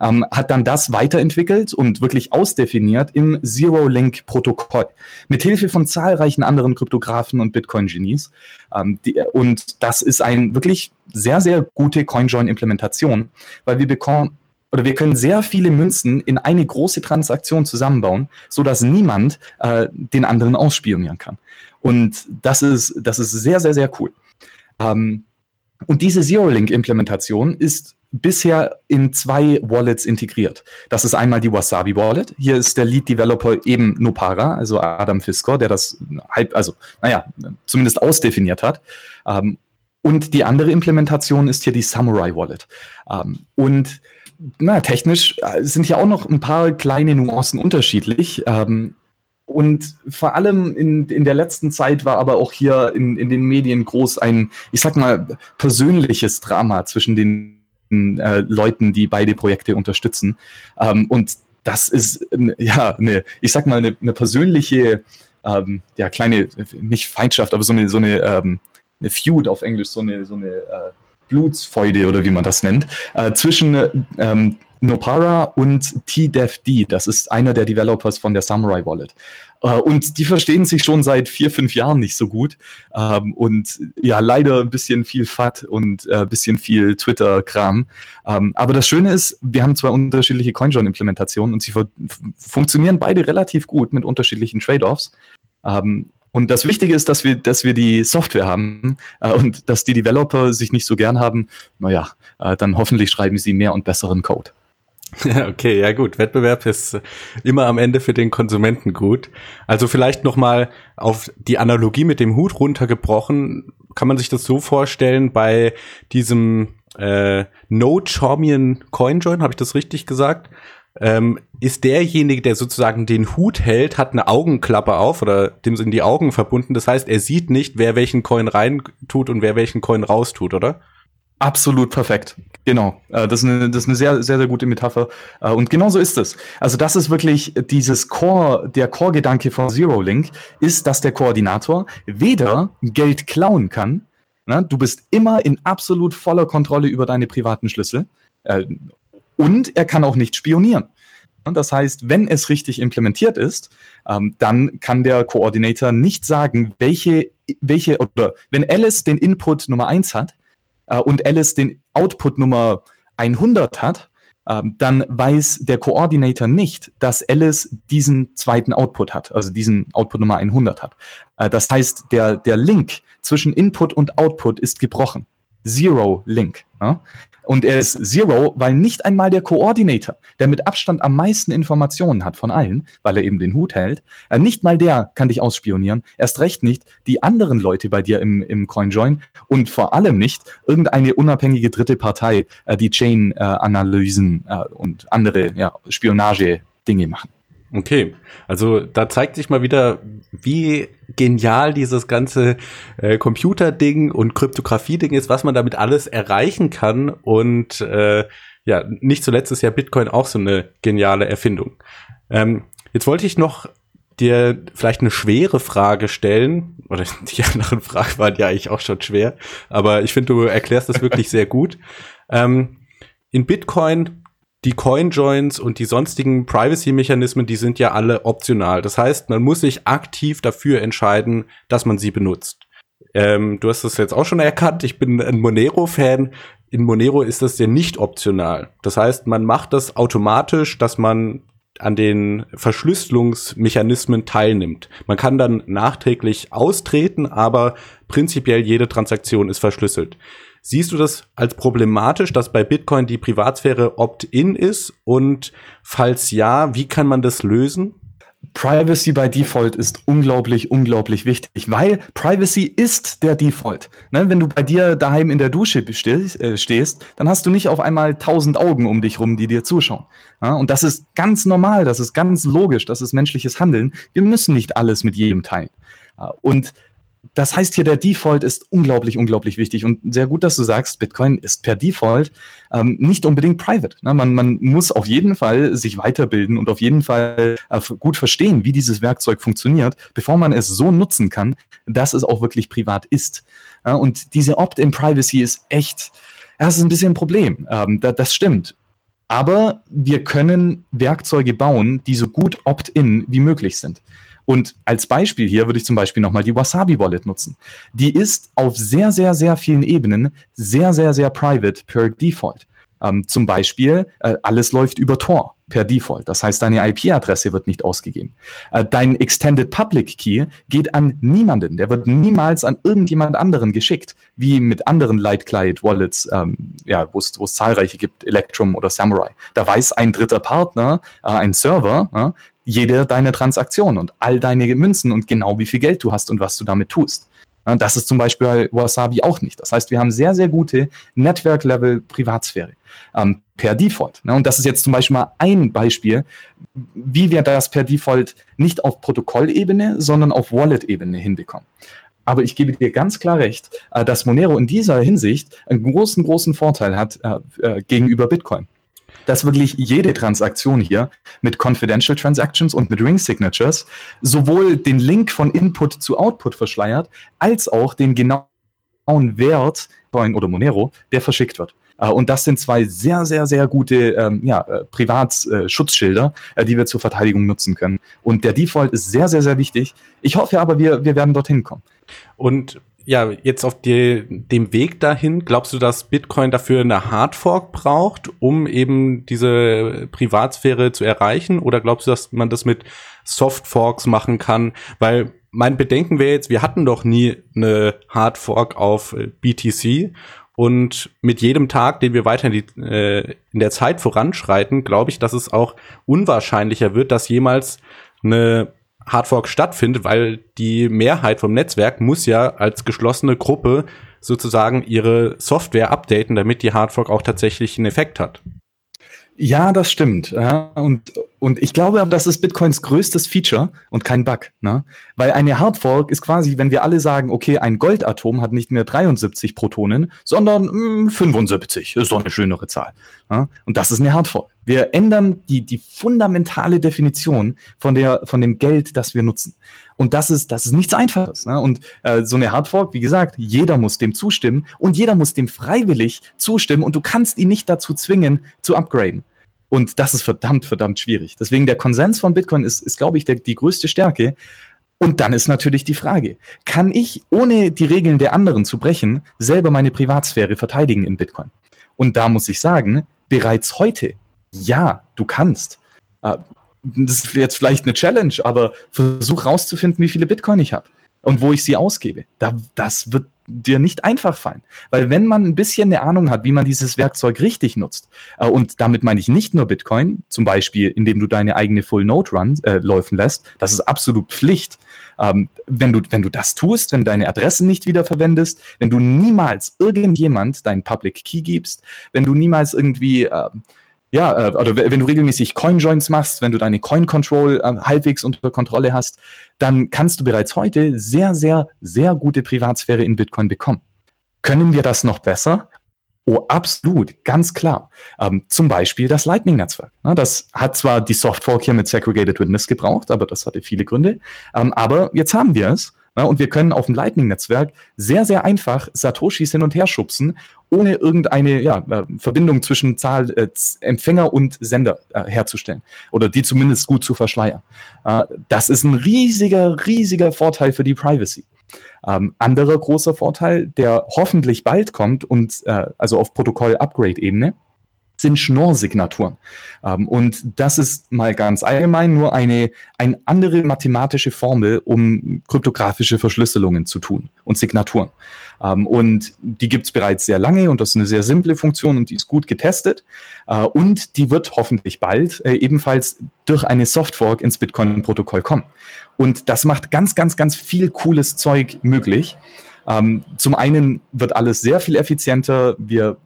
C: ähm, hat dann das weiterentwickelt und wirklich ausdefiniert im Zero-Link-Protokoll. Mithilfe von zahlreichen anderen Kryptografen und Bitcoin-Genies. Ähm, und das ist eine wirklich sehr, sehr gute CoinJoin-Implementation, weil wir bekommen oder wir können sehr viele Münzen in eine große Transaktion zusammenbauen, so dass niemand äh, den anderen ausspionieren kann. Und das ist, das ist sehr, sehr, sehr cool. Ähm, und diese Zero-Link-Implementation ist bisher in zwei Wallets integriert. Das ist einmal die Wasabi Wallet. Hier ist der Lead Developer eben Nopara, also Adam Fiskor, der das halb, also, naja, zumindest ausdefiniert hat. Ähm, und die andere Implementation ist hier die Samurai Wallet. Ähm, und na, technisch äh, sind hier auch noch ein paar kleine Nuancen unterschiedlich. Ähm, und vor allem in, in der letzten Zeit war aber auch hier in, in den Medien groß ein, ich sag mal, persönliches Drama zwischen den äh, Leuten, die beide Projekte unterstützen. Ähm, und das ist ja eine, ich sag mal, eine, eine persönliche, ähm, ja, kleine, nicht Feindschaft, aber so eine, so eine, ähm, eine Feud auf Englisch, so eine, so eine äh, Blutsfeude oder wie man das nennt, äh, zwischen ähm, Nopara und TDEFD. Das ist einer der Developers von der Samurai Wallet. Äh, und die verstehen sich schon seit vier, fünf Jahren nicht so gut. Ähm, und ja, leider ein bisschen viel FAT und ein äh, bisschen viel Twitter-Kram. Ähm, aber das Schöne ist, wir haben zwei unterschiedliche CoinJoin-Implementationen und sie funktionieren beide relativ gut mit unterschiedlichen Trade-offs. Ähm, und das Wichtige ist, dass wir, dass wir die Software haben äh, und dass die Developer sich nicht so gern haben. Naja, dann hoffentlich schreiben sie mehr und besseren Code.
A: Okay, ja gut. Wettbewerb ist immer am Ende für den Konsumenten gut. Also vielleicht noch mal auf die Analogie mit dem Hut runtergebrochen. Kann man sich das so vorstellen bei diesem äh, No Charmian Coinjoin, habe ich das richtig gesagt? Ähm, ist derjenige, der sozusagen den Hut hält, hat eine Augenklappe auf oder dem sind die Augen verbunden. Das heißt, er sieht nicht, wer welchen Coin rein tut und wer welchen Coin raus tut, oder?
C: Absolut perfekt. Genau. Äh, das ist eine, das ist eine sehr, sehr, sehr gute Metapher. Äh, und genau so ist es. Also das ist wirklich dieses Core, der Core-Gedanke von Zero Link ist, dass der Koordinator weder Geld klauen kann, ne? du bist immer in absolut voller Kontrolle über deine privaten Schlüssel, äh, und er kann auch nicht spionieren. Das heißt, wenn es richtig implementiert ist, ähm, dann kann der Koordinator nicht sagen, welche, welche, oder wenn Alice den Input Nummer eins hat, äh, und Alice den Output Nummer 100 hat, äh, dann weiß der Koordinator nicht, dass Alice diesen zweiten Output hat, also diesen Output Nummer 100 hat. Äh, das heißt, der, der Link zwischen Input und Output ist gebrochen. Zero Link. Und er ist Zero, weil nicht einmal der Koordinator, der mit Abstand am meisten Informationen hat von allen, weil er eben den Hut hält, äh, nicht mal der kann dich ausspionieren. Erst recht nicht die anderen Leute bei dir im, im CoinJoin und vor allem nicht irgendeine unabhängige dritte Partei, äh, die Chain-Analysen äh, und andere ja, Spionage-Dinge machen.
A: Okay, also da zeigt sich mal wieder, wie genial dieses ganze äh, Computer-Ding und Kryptographie-Ding ist, was man damit alles erreichen kann und äh, ja, nicht zuletzt ist ja Bitcoin auch so eine geniale Erfindung. Ähm, jetzt wollte ich noch dir vielleicht eine schwere Frage stellen, oder die anderen Fragen waren ja eigentlich auch schon schwer, aber ich finde, du erklärst das wirklich sehr gut. Ähm, in Bitcoin, die Coinjoins und die sonstigen Privacy-Mechanismen, die sind ja alle optional. Das heißt, man muss sich aktiv dafür entscheiden, dass man sie benutzt. Ähm, du hast das jetzt auch schon erkannt, ich bin ein Monero-Fan. In Monero ist das ja nicht optional. Das heißt, man macht das automatisch, dass man an den Verschlüsselungsmechanismen teilnimmt. Man kann dann nachträglich austreten, aber prinzipiell jede Transaktion ist verschlüsselt. Siehst du das als problematisch, dass bei Bitcoin die Privatsphäre opt-in ist? Und falls ja, wie kann man das lösen?
C: Privacy by Default ist unglaublich, unglaublich wichtig, weil Privacy ist der Default. Ne, wenn du bei dir daheim in der Dusche stehst, äh, stehst, dann hast du nicht auf einmal tausend Augen um dich rum, die dir zuschauen. Ja, und das ist ganz normal, das ist ganz logisch, das ist menschliches Handeln. Wir müssen nicht alles mit jedem teilen. Und das heißt hier, der Default ist unglaublich, unglaublich wichtig und sehr gut, dass du sagst, Bitcoin ist per Default ähm, nicht unbedingt private. Ne? Man, man muss auf jeden Fall sich weiterbilden und auf jeden Fall äh, gut verstehen, wie dieses Werkzeug funktioniert, bevor man es so nutzen kann, dass es auch wirklich privat ist. Ja, und diese Opt-in-Privacy ist echt, das ist ein bisschen ein Problem. Ähm, da, das stimmt. Aber wir können Werkzeuge bauen, die so gut opt-in wie möglich sind. Und als Beispiel hier würde ich zum Beispiel nochmal die Wasabi Wallet nutzen. Die ist auf sehr, sehr, sehr vielen Ebenen sehr, sehr, sehr private per Default. Ähm, zum Beispiel, äh, alles läuft über Tor per Default. Das heißt, deine IP-Adresse wird nicht ausgegeben. Äh, dein Extended Public Key geht an niemanden. Der wird niemals an irgendjemand anderen geschickt, wie mit anderen Light Client Wallets, ähm, ja, wo es zahlreiche gibt, Electrum oder Samurai. Da weiß ein dritter Partner, äh, ein Server, jede deine Transaktion und all deine Münzen und genau wie viel Geld du hast und was du damit tust. Das ist zum Beispiel bei Wasabi auch nicht. Das heißt, wir haben sehr, sehr gute Network-Level Privatsphäre ähm, per Default. Ne? Und das ist jetzt zum Beispiel mal ein Beispiel, wie wir das per Default nicht auf Protokollebene, sondern auf Wallet-Ebene hinbekommen. Aber ich gebe dir ganz klar recht, äh, dass Monero in dieser Hinsicht einen großen, großen Vorteil hat äh, äh, gegenüber Bitcoin dass wirklich jede Transaktion hier mit Confidential Transactions und mit Ring Signatures sowohl den Link von Input zu Output verschleiert, als auch den genauen Wert Coin oder Monero, der verschickt wird. Uh, und das sind zwei sehr, sehr, sehr gute ähm, ja, äh, Privatschutzschilder, äh, die wir zur Verteidigung nutzen können. Und der Default ist sehr, sehr, sehr wichtig. Ich hoffe aber, wir, wir werden dorthin kommen.
A: Und ja, jetzt auf die, dem Weg dahin, glaubst du, dass Bitcoin dafür eine Hardfork braucht, um eben diese Privatsphäre zu erreichen? Oder glaubst du, dass man das mit Softforks machen kann? Weil mein Bedenken wäre jetzt, wir hatten doch nie eine Hardfork auf äh, BTC. Und mit jedem Tag, den wir weiter in, die, äh, in der Zeit voranschreiten, glaube ich, dass es auch unwahrscheinlicher wird, dass jemals eine Hardfork stattfindet, weil die Mehrheit vom Netzwerk muss ja als geschlossene Gruppe sozusagen ihre Software updaten, damit die Hardfork auch tatsächlich einen Effekt hat.
C: Ja, das stimmt. Ja, und, und ich glaube, das ist Bitcoins größtes Feature und kein Bug. Ne? Weil eine Hardfork ist quasi, wenn wir alle sagen, okay, ein Goldatom hat nicht mehr 73 Protonen, sondern mh, hm, 75. Das ist doch eine schönere Zahl. Ja? Und das ist eine Hardfork. Wir ändern die, die fundamentale Definition von, der, von dem Geld, das wir nutzen. Und das ist, das ist nichts Einfaches. Ne? Und äh, so eine Hardfork, wie gesagt, jeder muss dem zustimmen und jeder muss dem freiwillig zustimmen und du kannst ihn nicht dazu zwingen, zu upgraden. Und das ist verdammt, verdammt schwierig. Deswegen der Konsens von Bitcoin ist, ist glaube ich, der, die größte Stärke. Und dann ist natürlich die Frage, kann ich, ohne die Regeln der anderen zu brechen, selber meine Privatsphäre verteidigen in Bitcoin? Und da muss ich sagen, bereits heute ja, du kannst. Das ist jetzt vielleicht eine Challenge, aber versuch rauszufinden, wie viele Bitcoin ich habe und wo ich sie ausgebe. Da, das wird dir nicht einfach fallen. Weil wenn man ein bisschen eine Ahnung hat, wie man dieses Werkzeug richtig nutzt, äh, und damit meine ich nicht nur Bitcoin, zum Beispiel, indem du deine eigene Full Node Run äh, laufen lässt, das ist absolut Pflicht. Ähm, wenn, du, wenn du das tust, wenn du deine Adressen nicht wieder verwendest, wenn du niemals irgendjemand deinen Public Key gibst, wenn du niemals irgendwie äh, ja, äh, oder wenn du regelmäßig Coin-Joins machst, wenn du deine Coin-Control äh, halbwegs unter Kontrolle hast, dann kannst du bereits heute sehr, sehr, sehr gute Privatsphäre in Bitcoin bekommen. Können wir das noch besser? Oh, absolut, ganz klar. Ähm, zum Beispiel das Lightning-Netzwerk. Ja, das hat zwar die Softfork hier mit Segregated Witness gebraucht, aber das hatte viele Gründe. Ähm, aber jetzt haben wir es. Ja, und wir können auf dem Lightning-Netzwerk sehr, sehr einfach Satoshis hin und her schubsen, ohne irgendeine ja, äh, Verbindung zwischen Zahl, äh, Empfänger und Sender äh, herzustellen. Oder die zumindest gut zu verschleiern. Äh, das ist ein riesiger, riesiger Vorteil für die Privacy. Ähm, anderer großer Vorteil, der hoffentlich bald kommt und äh, also auf Protokoll-Upgrade-Ebene, sind Schnorr-Signaturen. Ähm, und das ist mal ganz allgemein nur eine, eine andere mathematische Formel, um kryptografische Verschlüsselungen zu tun und Signaturen. Ähm, und die gibt es bereits sehr lange und das ist eine sehr simple Funktion und die ist gut getestet. Äh, und die wird hoffentlich bald äh, ebenfalls durch eine Softfork ins Bitcoin-Protokoll kommen. Und das macht ganz, ganz, ganz viel cooles Zeug möglich. Ähm, zum einen wird alles sehr viel effizienter. Wir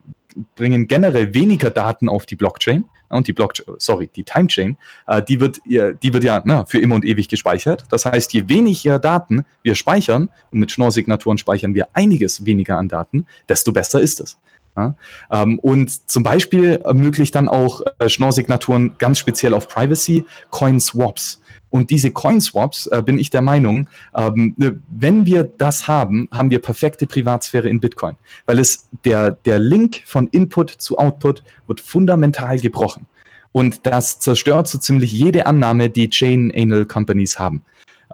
C: bringen generell weniger Daten auf die Blockchain. Und die Blockchain, sorry, die Timechain, äh, die wird, die wird ja na, für immer und ewig gespeichert. Das heißt, je weniger Daten wir speichern, und mit Schnorr-Signaturen speichern wir einiges weniger an Daten, desto besser ist es. Ja, ähm, und zum Beispiel ermöglicht dann auch äh, Schnorr-Signaturen ganz speziell auf Privacy Coin-Swaps. Und diese Coin-Swaps, äh, bin ich der Meinung, ähm, ne, wenn wir das haben, haben wir perfekte Privatsphäre in Bitcoin. Weil es der, der Link von Input zu Output wird fundamental gebrochen. Und das zerstört so ziemlich jede Annahme, die Chain Anal Companies haben.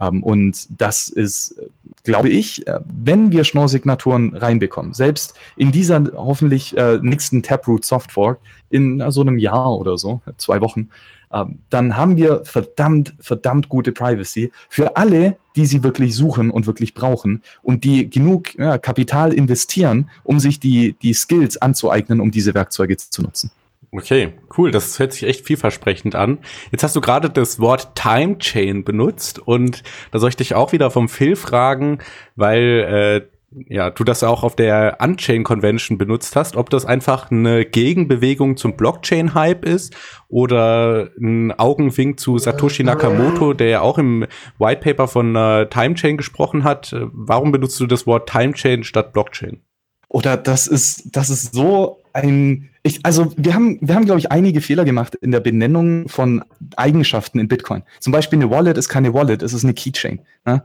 C: Ähm, und das ist, glaube ich, äh, wenn wir Schnorr-Signaturen reinbekommen, selbst in dieser hoffentlich äh, nächsten Taproot Softfork in so einem Jahr oder so, zwei Wochen, ähm, dann haben wir verdammt, verdammt gute Privacy für alle, die sie wirklich suchen und wirklich brauchen und die genug ja, Kapital investieren, um sich die, die Skills anzueignen, um diese Werkzeuge zu nutzen.
A: Okay, cool. Das hört sich echt vielversprechend an. Jetzt hast du gerade das Wort Time Chain benutzt und da soll ich dich auch wieder vom Phil fragen, weil äh, ja, du das auch auf der Unchain Convention benutzt hast, ob das einfach eine Gegenbewegung zum Blockchain-Hype ist oder ein Augenwink zu Satoshi Nakamoto, der ja auch im White Paper von äh, Timechain gesprochen hat. Warum benutzt du das Wort Timechain statt Blockchain?
C: Oder das ist, das ist so ein, ich, also wir haben, wir haben, glaube ich, einige Fehler gemacht in der Benennung von Eigenschaften in Bitcoin. Zum Beispiel eine Wallet ist keine Wallet, es ist eine Keychain. Ne?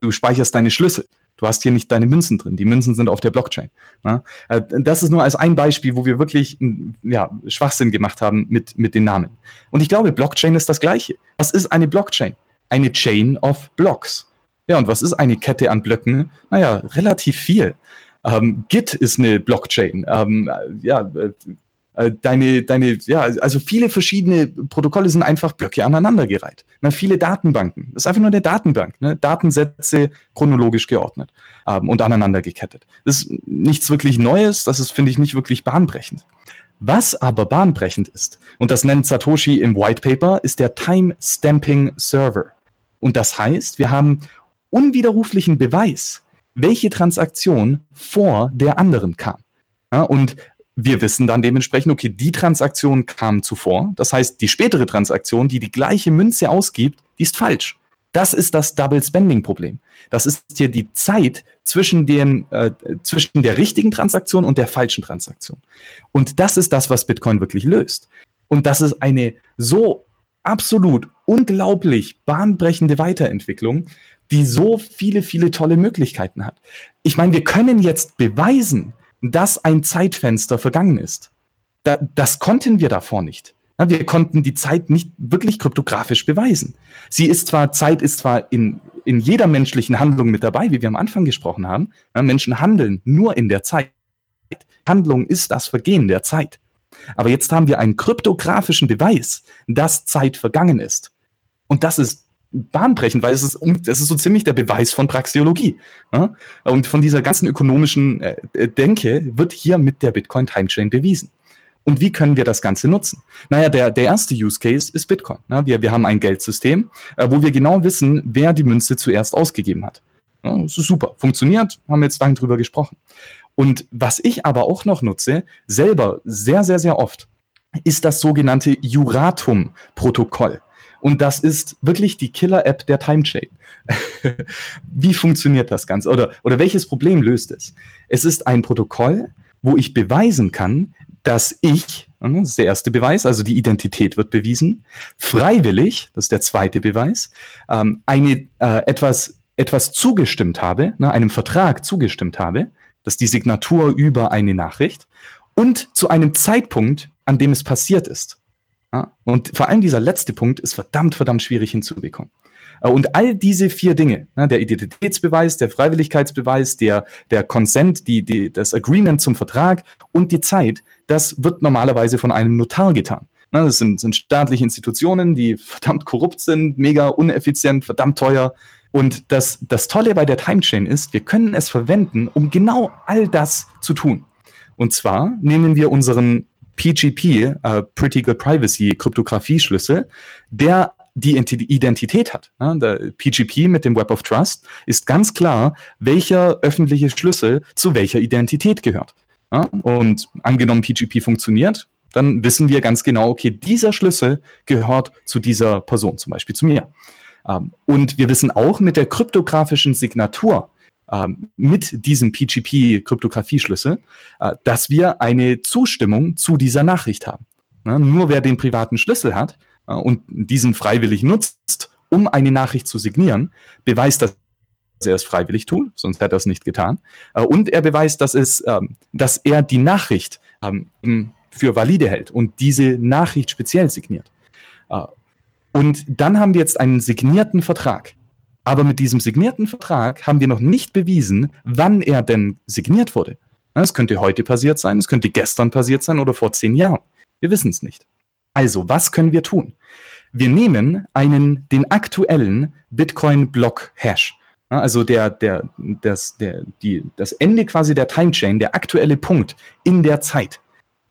C: Du speicherst deine Schlüssel. Du hast hier nicht deine Münzen drin. Die Münzen sind auf der Blockchain. Ja? Äh, das ist nur als ein Beispiel, wo wir wirklich ja, Schwachsinn gemacht haben mit, mit den Namen. Und ich glaube, Blockchain ist das Gleiche. Was ist eine Blockchain? Eine Chain of Blocks. Ja, und was ist eine Kette an Blöcken? Naja, relativ viel. Ähm, Git ist eine Blockchain. Ähm, ja, äh, äh, deine, deine, ja, also viele verschiedene Protokolle sind einfach Blöcke aneinandergereiht. Na, viele Datenbanken. Das ist einfach nur eine Datenbank. Ne? Datensätze chronologisch geordnet ähm, und aneinander gekettet. Das ist nichts wirklich Neues, das ist, finde ich, nicht wirklich bahnbrechend. Was aber bahnbrechend ist, und das nennt Satoshi im White Paper, ist der Time Stamping Server. Und das heißt, wir haben unwiderruflichen Beweis, welche Transaktion vor der anderen kam. Ja, und wir wissen dann dementsprechend, okay, die Transaktion kam zuvor. Das heißt, die spätere Transaktion, die die gleiche Münze ausgibt, die ist falsch. Das ist das Double Spending Problem. Das ist hier die Zeit zwischen, den, äh, zwischen der richtigen Transaktion und der falschen Transaktion. Und das ist das, was Bitcoin wirklich löst. Und das ist eine so absolut unglaublich bahnbrechende Weiterentwicklung, die so viele, viele tolle Möglichkeiten hat. Ich meine, wir können jetzt beweisen, dass ein Zeitfenster vergangen ist. Da, das konnten wir davor nicht. Wir konnten die Zeit nicht wirklich kryptografisch beweisen. Sie ist zwar, Zeit ist zwar in, in jeder menschlichen Handlung mit dabei, wie wir am Anfang gesprochen haben. Menschen handeln nur in der Zeit. Handlung ist das Vergehen der Zeit. Aber jetzt haben wir einen kryptografischen Beweis, dass Zeit vergangen ist. Und das ist bahnbrechend, weil es ist, es ist so ziemlich der Beweis von Praxeologie. Ja? Und von dieser ganzen ökonomischen äh, äh, Denke wird hier mit der Bitcoin Timechain bewiesen. Und wie können wir das Ganze nutzen? Naja, der, der erste Use Case ist Bitcoin. Ja, wir, wir haben ein Geldsystem, äh, wo wir genau wissen, wer die Münze zuerst ausgegeben hat. Ja, das ist super. Funktioniert, haben wir jetzt lange drüber gesprochen. Und was ich aber auch noch nutze, selber sehr, sehr, sehr oft, ist das sogenannte Juratum-Protokoll. Und das ist wirklich die Killer-App der Timechain. Wie funktioniert das Ganze? Oder, oder welches Problem löst es? Es ist ein Protokoll, wo ich beweisen kann, dass ich, das ist der erste Beweis, also die Identität wird bewiesen, freiwillig, das ist der zweite Beweis, ähm, eine, äh, etwas, etwas zugestimmt habe, ne, einem Vertrag zugestimmt habe, das ist die Signatur über eine Nachricht und zu einem Zeitpunkt, an dem es passiert ist. Ja, und vor allem dieser letzte Punkt ist verdammt, verdammt schwierig hinzubekommen. Äh, und all diese vier Dinge, ne, der Identitätsbeweis, der Freiwilligkeitsbeweis, der, der Consent, die, die, das Agreement zum Vertrag und die Zeit, das wird normalerweise von einem Notar getan. Ne, das sind, sind staatliche Institutionen, die verdammt korrupt sind, mega uneffizient, verdammt teuer. Und das, das Tolle bei der Timechain ist, wir können es verwenden, um genau all das zu tun. Und zwar nehmen wir unseren PGP, äh, Pretty Good Privacy Kryptographie-Schlüssel, der die Identität hat. Der PGP mit dem Web of Trust ist ganz klar, welcher öffentliche Schlüssel zu welcher Identität gehört. Ja, und angenommen PGP funktioniert, dann wissen wir ganz genau, okay, dieser Schlüssel gehört zu dieser Person, zum Beispiel zu mir. Ähm, und wir wissen auch mit der kryptografischen Signatur, ähm, mit diesem PGP-Kryptographie-Schlüssel, äh, dass wir eine Zustimmung zu dieser Nachricht haben. Ja, nur wer den privaten Schlüssel hat, äh, und diesen freiwillig nutzt, um eine Nachricht zu signieren, beweist, dass er es freiwillig tut, sonst hätte er es nicht getan. Äh, und er beweist, dass, es, ähm, dass er die Nachricht ähm, für valide hält und diese Nachricht speziell signiert. Äh, und dann haben wir jetzt einen signierten Vertrag. Aber mit diesem signierten Vertrag haben wir noch nicht bewiesen, wann er denn signiert wurde. Es könnte heute passiert sein, es könnte gestern passiert sein oder vor zehn Jahren. Wir wissen es nicht. Also, was können wir tun? Wir nehmen einen, den aktuellen Bitcoin-Block-Hash. Also der, der, das, der, die, das Ende quasi der Timechain, der aktuelle Punkt in der Zeit.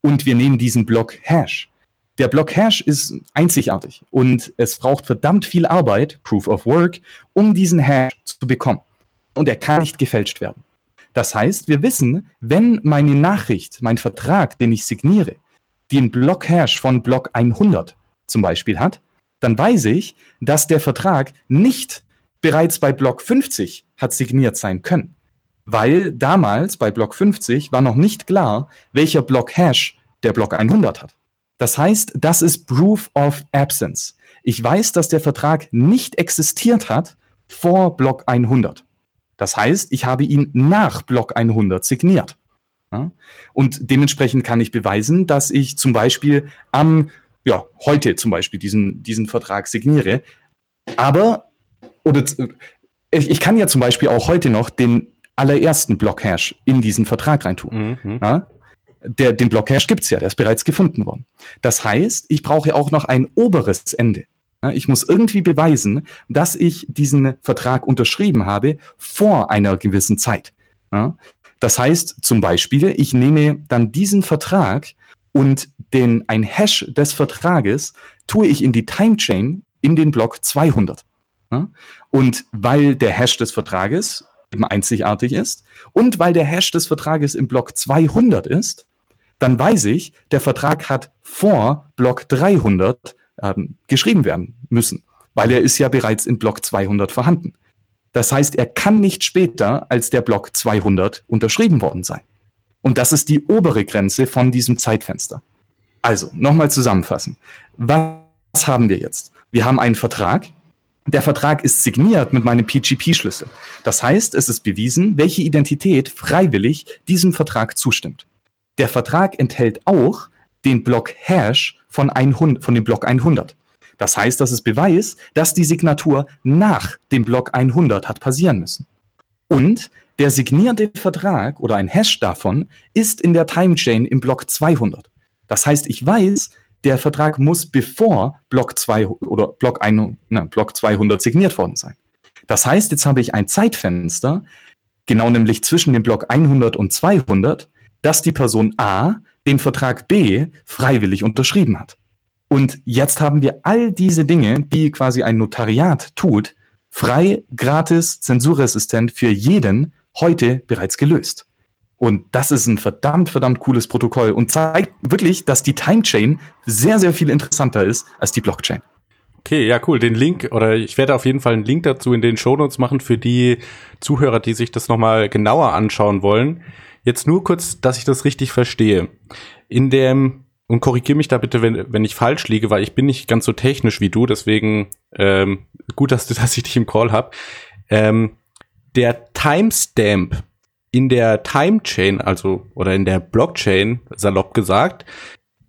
C: Und wir nehmen diesen Block-Hash. Der Block-Hash ist einzigartig und es braucht verdammt viel Arbeit, Proof of Work, um diesen Hash zu bekommen. Und er kann nicht gefälscht werden. Das heißt, wir wissen, wenn meine Nachricht, mein Vertrag, den ich signiere, den Block-Hash von Block 100 zum Beispiel hat, dann weiß ich, dass der Vertrag nicht bereits bei Block 50 hat signiert sein können. Weil damals bei Block 50 war noch nicht klar, welcher Block-Hash der Block 100 hat. Das heißt, das ist Proof of Absence. Ich weiß, dass der Vertrag nicht existiert hat vor Block 100. Das heißt, ich habe ihn nach Block 100 signiert. Ja? Und dementsprechend kann ich beweisen, dass ich zum Beispiel am, ja, heute zum Beispiel diesen, diesen Vertrag signiere. Aber, oder ich, ich kann ja zum Beispiel auch heute noch den allerersten Block-Hash in diesen Vertrag reintun. Mhm. Ja? Der, den Block-Hash gibt's ja, der ist bereits gefunden worden. Das heißt, ich brauche auch noch ein oberes Ende. Ich muss irgendwie beweisen, dass ich diesen Vertrag unterschrieben habe vor einer gewissen Zeit. Das heißt zum Beispiel, ich nehme dann diesen Vertrag und den, ein Hash des Vertrages tue ich in die Timechain in den Block 200. Ja? Und weil der Hash des Vertrages eben einzigartig ist und weil der Hash des Vertrages im Block 200 ist, dann weiß ich, der Vertrag hat vor Block 300 ähm, geschrieben werden müssen, weil er ist ja bereits in Block 200 vorhanden. Das heißt, er kann nicht später als der Block 200 unterschrieben worden sein. Und das ist die obere Grenze von diesem Zeitfenster. Also, nochmal zusammenfassen. Was haben wir jetzt? Wir haben einen Vertrag. Der Vertrag ist signiert mit meinem PGP-Schlüssel. Das heißt, es ist bewiesen, welche Identität freiwillig diesem Vertrag zustimmt. Der Vertrag enthält auch den Block Hash von, 100, von dem Block 100. Das heißt, das ist Beweis, dass die Signatur nach dem Block 100 hat passieren müssen. Und der signierte Vertrag oder ein Hash davon ist in der Timechain im Block 200. Das heißt, ich weiß, der Vertrag muss bevor Block 2 oder Block, 1, na, Block 200 signiert worden sein. Das heißt, jetzt habe ich ein Zeitfenster, genau nämlich zwischen dem Block 100 und 200, dass die Person A den Vertrag B freiwillig unterschrieben hat. Und jetzt haben wir all diese Dinge, die quasi ein Notariat tut, frei, gratis, zensurresistent für jeden heute bereits gelöst. Und das ist ein verdammt, verdammt cooles Protokoll und zeigt wirklich, dass die Timechain sehr, sehr viel interessanter ist als die Blockchain.
A: Okay, ja, cool. Den Link, oder ich werde auf jeden Fall einen Link dazu in den Shownotes machen für die Zuhörer, die sich das nochmal genauer anschauen wollen. Jetzt nur kurz, dass ich das richtig verstehe. In dem, und korrigiere mich da bitte, wenn, wenn ich falsch liege, weil ich bin nicht ganz so technisch wie du, deswegen ähm, gut, dass, du, dass ich dich im Call hab. Ähm, der Timestamp in der Timechain, also oder in der Blockchain, salopp gesagt,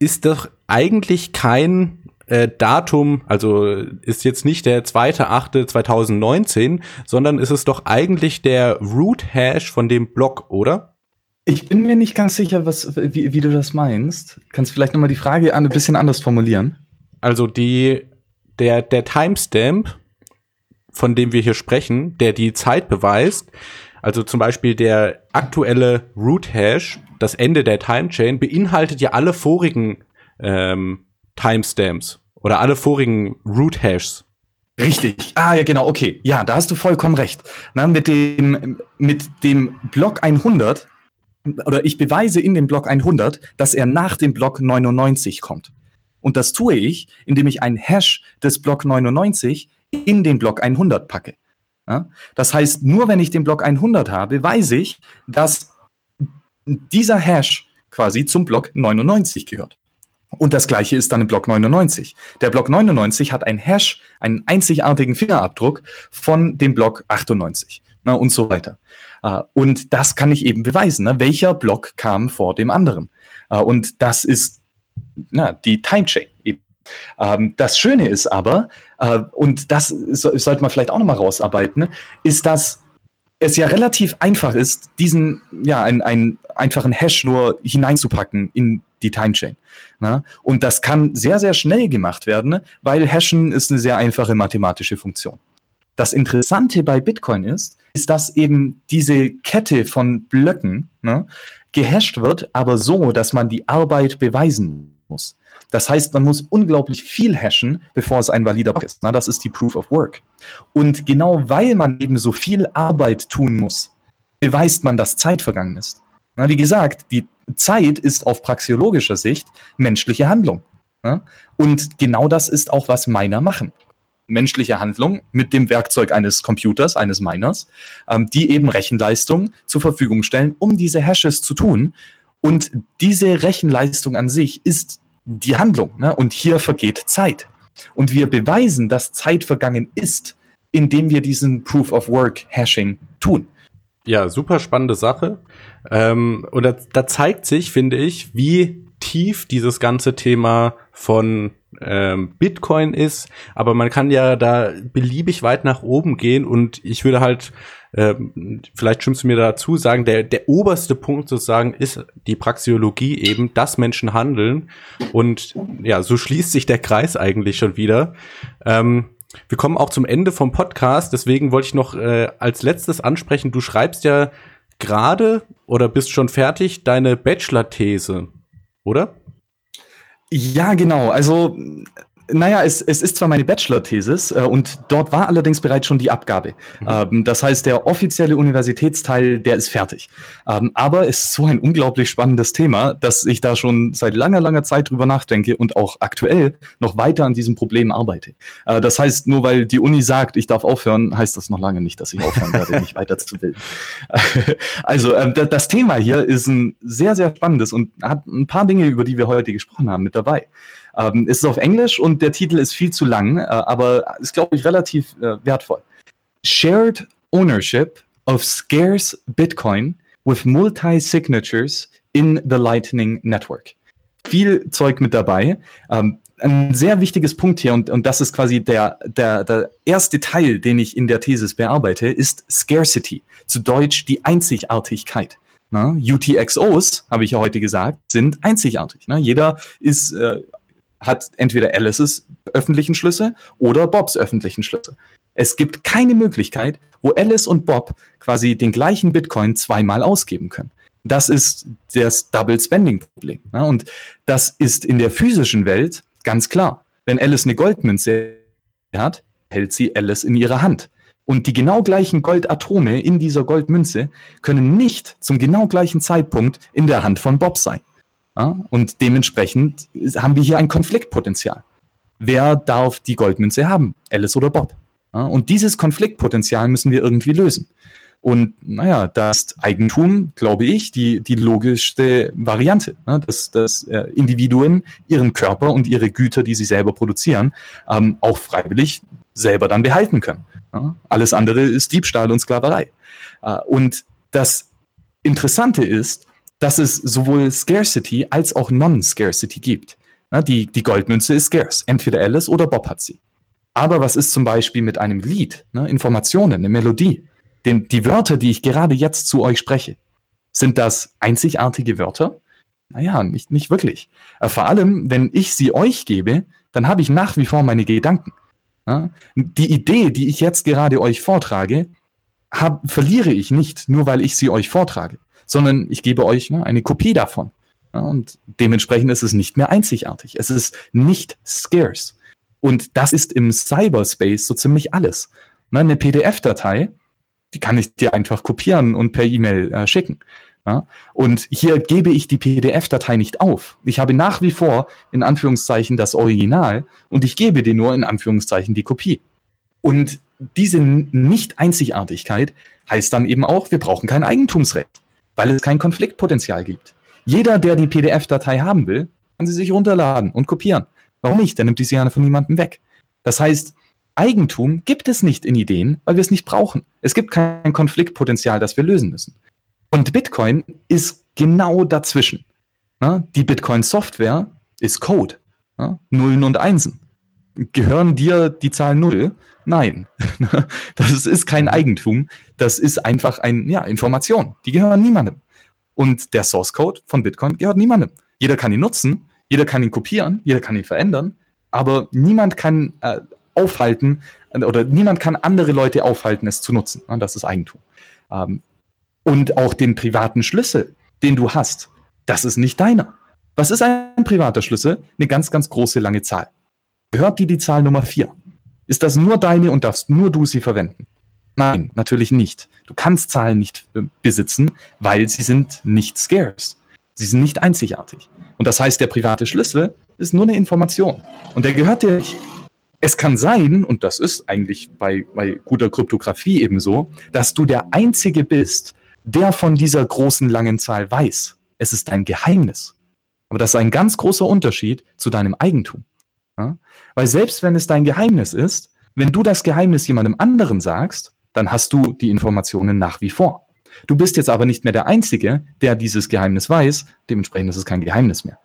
A: ist doch eigentlich kein äh, Datum, also ist jetzt nicht der 2.8.2019, sondern ist es doch eigentlich der Root Hash von dem Block, oder?
C: Ich bin mir nicht ganz sicher, was, wie, wie du das meinst. Kannst du vielleicht nochmal die Frage ein bisschen anders formulieren?
A: Also die, der, der Timestamp, von dem wir hier sprechen, der die Zeit beweist, also zum Beispiel der aktuelle Root Hash, das Ende der Timechain, beinhaltet ja alle vorigen ähm, Timestamps oder alle vorigen Root Hashs.
C: Richtig. Ah, ja, genau. Okay. Ja, da hast du vollkommen recht. Na, mit dem, mit dem Block 100 oder ich beweise in dem Block 100, dass er nach dem Block 99 kommt. Und das tue ich, indem ich ein Hash des Block 99 in den Block 100 packe. Ja? Das heißt, nur wenn ich den Block 100 habe, weiß ich, dass dieser Hash quasi zum Block 99 gehört. Und das gleiche ist dann im Block 99. Der Block 99 hat ein Hash, einen einzigartigen Fingerabdruck von dem Block 98 na, und so weiter. Uh, und das kann ich eben beweisen. Ne? Welcher Block kam vor dem anderen? Uh, und das ist na, die Timechain eben. Ähm, das Schöne ist aber, äh, und das so, sollte man vielleicht auch nochmal rausarbeiten, ist, dass es ja relativ einfach ist, diesen, ja, einen, einen einfachen Hash nur hineinzupacken in die Timechain. Ne? Und das kann sehr, sehr schnell gemacht werden, weil Hashen ist eine sehr einfache mathematische Funktion. Das Interessante bei Bitcoin ist, ist, dass eben diese Kette von Blöcken ne, gehasht wird, aber so, dass man die Arbeit beweisen muss. Das heißt, man muss unglaublich viel hashen, bevor es ein valider Block ist. Na, das ist die Proof of Work. Und genau weil man eben so viel Arbeit tun muss, beweist man, dass Zeit vergangen ist. Na, wie gesagt, die Zeit ist auf praxiologischer Sicht menschliche Handlung. Na? Und genau das ist auch, was Miner machen. Menschliche Handlung mit dem Werkzeug eines Computers, eines Miners, ähm, die eben Rechenleistung zur Verfügung stellen, um diese Hashes zu tun. Und diese Rechenleistung an sich ist die Handlung. Ne? Und hier vergeht Zeit. Und wir beweisen, dass Zeit vergangen ist, indem wir diesen Proof of Work Hashing tun.
A: Ja, super spannende Sache. Ähm, und da, da zeigt sich, finde ich, wie tief dieses ganze Thema von ähm, Bitcoin ist. Aber man kann ja da beliebig weit nach oben gehen und ich würde halt ähm, vielleicht stimmst du mir dazu, sagen, der, der oberste Punkt sozusagen ist die Praxiologie eben, dass Menschen handeln. Und ja, so schließt sich der Kreis eigentlich schon wieder. Ähm, wir kommen auch zum Ende vom Podcast, deswegen wollte ich noch äh, als letztes ansprechen, du schreibst ja gerade oder bist schon fertig deine Bachelor-These, oder?
C: Ja, genau. Also naja, es, es ist zwar meine Bachelor-Thesis äh, und dort war allerdings bereits schon die Abgabe. Mhm. Ähm, das heißt, der offizielle Universitätsteil, der ist fertig. Ähm, aber es ist so ein unglaublich spannendes Thema, dass ich da schon seit langer, langer Zeit drüber nachdenke und auch aktuell noch weiter an diesem Problem arbeite. Äh, das heißt, nur weil die Uni sagt, ich darf aufhören, heißt das noch lange nicht, dass ich aufhören werde, mich weiterzubilden. also ähm, das Thema hier ist ein sehr, sehr spannendes und hat ein paar Dinge, über die wir heute gesprochen haben, mit dabei. Ähm, es ist auf Englisch und der Titel ist viel zu lang, äh, aber ist, glaube ich, relativ äh, wertvoll. Shared Ownership of Scarce Bitcoin with Multi-Signatures in the Lightning Network. Viel Zeug mit dabei. Ähm, ein sehr wichtiges Punkt hier, und, und das ist quasi der, der, der erste Teil, den ich in der Thesis bearbeite, ist Scarcity. Zu Deutsch die Einzigartigkeit. Na, UTXOs, habe ich ja heute gesagt, sind einzigartig. Na, jeder ist äh, hat entweder Alices öffentlichen Schlüssel oder Bobs öffentlichen Schlüssel. Es gibt keine Möglichkeit, wo Alice und Bob quasi den gleichen Bitcoin zweimal ausgeben können. Das ist das Double Spending Problem. Ne? Und das ist in der physischen Welt ganz klar. Wenn Alice eine Goldmünze hat, hält sie Alice in ihrer Hand. Und die genau gleichen Goldatome in dieser Goldmünze können nicht zum genau gleichen Zeitpunkt in der Hand von Bob sein. Ja? Und dementsprechend haben wir hier ein Konfliktpotenzial. Wer darf die Goldmünze haben? Alice oder Bob? Ja? Und dieses Konfliktpotenzial müssen wir irgendwie lösen. Und naja, das Eigentum, glaube ich, die, die logischste Variante, ne? dass, dass äh, Individuen ihren Körper und ihre Güter, die sie selber produzieren, ähm, auch freiwillig selber dann behalten können. Ja? Alles andere ist Diebstahl und Sklaverei. Äh, und das Interessante ist, dass es sowohl Scarcity als auch Non-Scarcity gibt. Ja, die, die Goldmünze ist scarce. Entweder Alice oder Bob hat sie. Aber was ist zum Beispiel mit einem Lied, ne? Informationen, eine Melodie? Denn die Wörter, die ich gerade jetzt zu euch spreche, sind das einzigartige Wörter? Naja, nicht, nicht wirklich. Äh, vor allem, wenn ich sie euch gebe, dann habe ich nach wie vor meine Gedanken. Die Idee, die ich jetzt gerade euch vortrage, hab, verliere ich nicht, nur weil ich sie euch vortrage, sondern ich gebe euch ne, eine Kopie davon. Ja, und dementsprechend ist es nicht mehr einzigartig. Es ist nicht scarce. Und das ist im Cyberspace so ziemlich alles. Ne, eine PDF-Datei, die kann ich dir einfach kopieren und per E-Mail äh, schicken. Ja? Und hier gebe ich die PDF-Datei nicht auf. Ich habe nach wie vor in Anführungszeichen das Original und ich gebe dir nur in Anführungszeichen die Kopie. Und diese Nicht-Einzigartigkeit heißt dann eben auch, wir brauchen kein Eigentumsrecht, weil es kein Konfliktpotenzial gibt. Jeder, der die PDF-Datei haben will, kann sie sich runterladen und kopieren. Warum nicht? Der nimmt die gerne von niemandem weg. Das heißt, Eigentum gibt es nicht in Ideen, weil wir es nicht brauchen. Es gibt kein Konfliktpotenzial, das wir lösen müssen. Und Bitcoin ist genau dazwischen. Die Bitcoin-Software ist Code, Nullen und Einsen. Gehören dir die Zahl Null? Nein. Das ist kein Eigentum. Das ist einfach ein, ja, Information. Die gehören niemandem. Und der Source Code von Bitcoin gehört niemandem. Jeder kann ihn nutzen, jeder kann ihn kopieren, jeder kann ihn verändern, aber niemand kann äh, aufhalten oder niemand kann andere Leute aufhalten, es zu nutzen. Das ist Eigentum. Ähm, und auch den privaten Schlüssel, den du hast, das ist nicht deiner. Was ist ein privater Schlüssel? Eine ganz, ganz große lange Zahl. Gehört dir die Zahl Nummer vier? Ist das nur deine und darfst nur du sie verwenden? Nein, natürlich nicht. Du kannst Zahlen nicht äh, besitzen, weil sie sind nicht scarce. Sie sind nicht einzigartig. Und das heißt, der private Schlüssel ist nur eine Information. Und der gehört dir nicht. Es kann sein, und das ist eigentlich bei, bei guter Kryptographie ebenso, dass du der Einzige bist, der von dieser großen langen Zahl weiß. Es ist dein Geheimnis. Aber das ist ein ganz großer Unterschied zu deinem Eigentum. Ja? Weil selbst wenn es dein Geheimnis ist, wenn du das Geheimnis jemandem anderen sagst, dann hast du die Informationen nach wie vor. Du bist jetzt aber nicht mehr der Einzige, der dieses Geheimnis weiß, dementsprechend ist es kein Geheimnis mehr.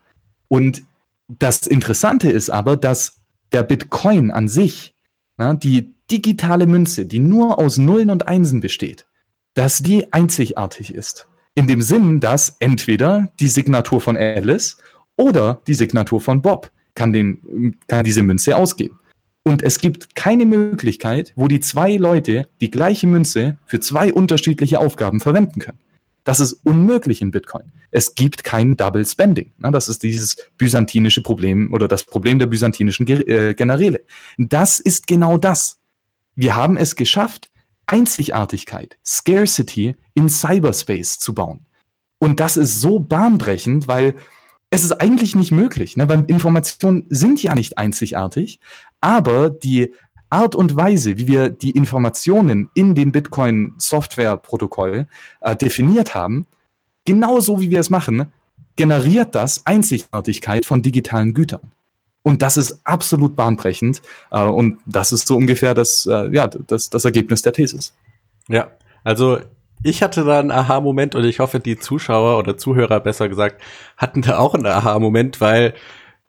C: Und das Interessante ist aber, dass der Bitcoin an sich, na, die digitale Münze, die nur aus Nullen und Einsen besteht, dass die einzigartig ist. In dem Sinn, dass entweder die Signatur von Alice oder die Signatur von Bob kann, den, kann diese Münze ausgeben. Und es gibt keine Möglichkeit, wo die zwei Leute die gleiche Münze für zwei unterschiedliche Aufgaben verwenden können. Das ist unmöglich in Bitcoin. Es gibt kein Double Spending. Das ist dieses byzantinische Problem oder das Problem der byzantinischen äh, Generäle. Das ist genau das. Wir haben es geschafft, Einzigartigkeit, Scarcity in Cyberspace zu bauen. Und das ist so bahnbrechend, weil es ist eigentlich nicht möglich, ne? weil Informationen sind ja nicht einzigartig, aber die Art und Weise, wie wir die Informationen in dem Bitcoin-Software-Protokoll äh, definiert haben, genauso wie wir es machen, generiert das Einzigartigkeit von digitalen Gütern. Und das ist absolut bahnbrechend. Äh, und das ist so ungefähr das, äh, ja, das, das Ergebnis der Thesis.
A: Ja, also ich hatte da einen Aha-Moment und ich hoffe, die Zuschauer oder Zuhörer besser gesagt hatten da auch einen Aha-Moment, weil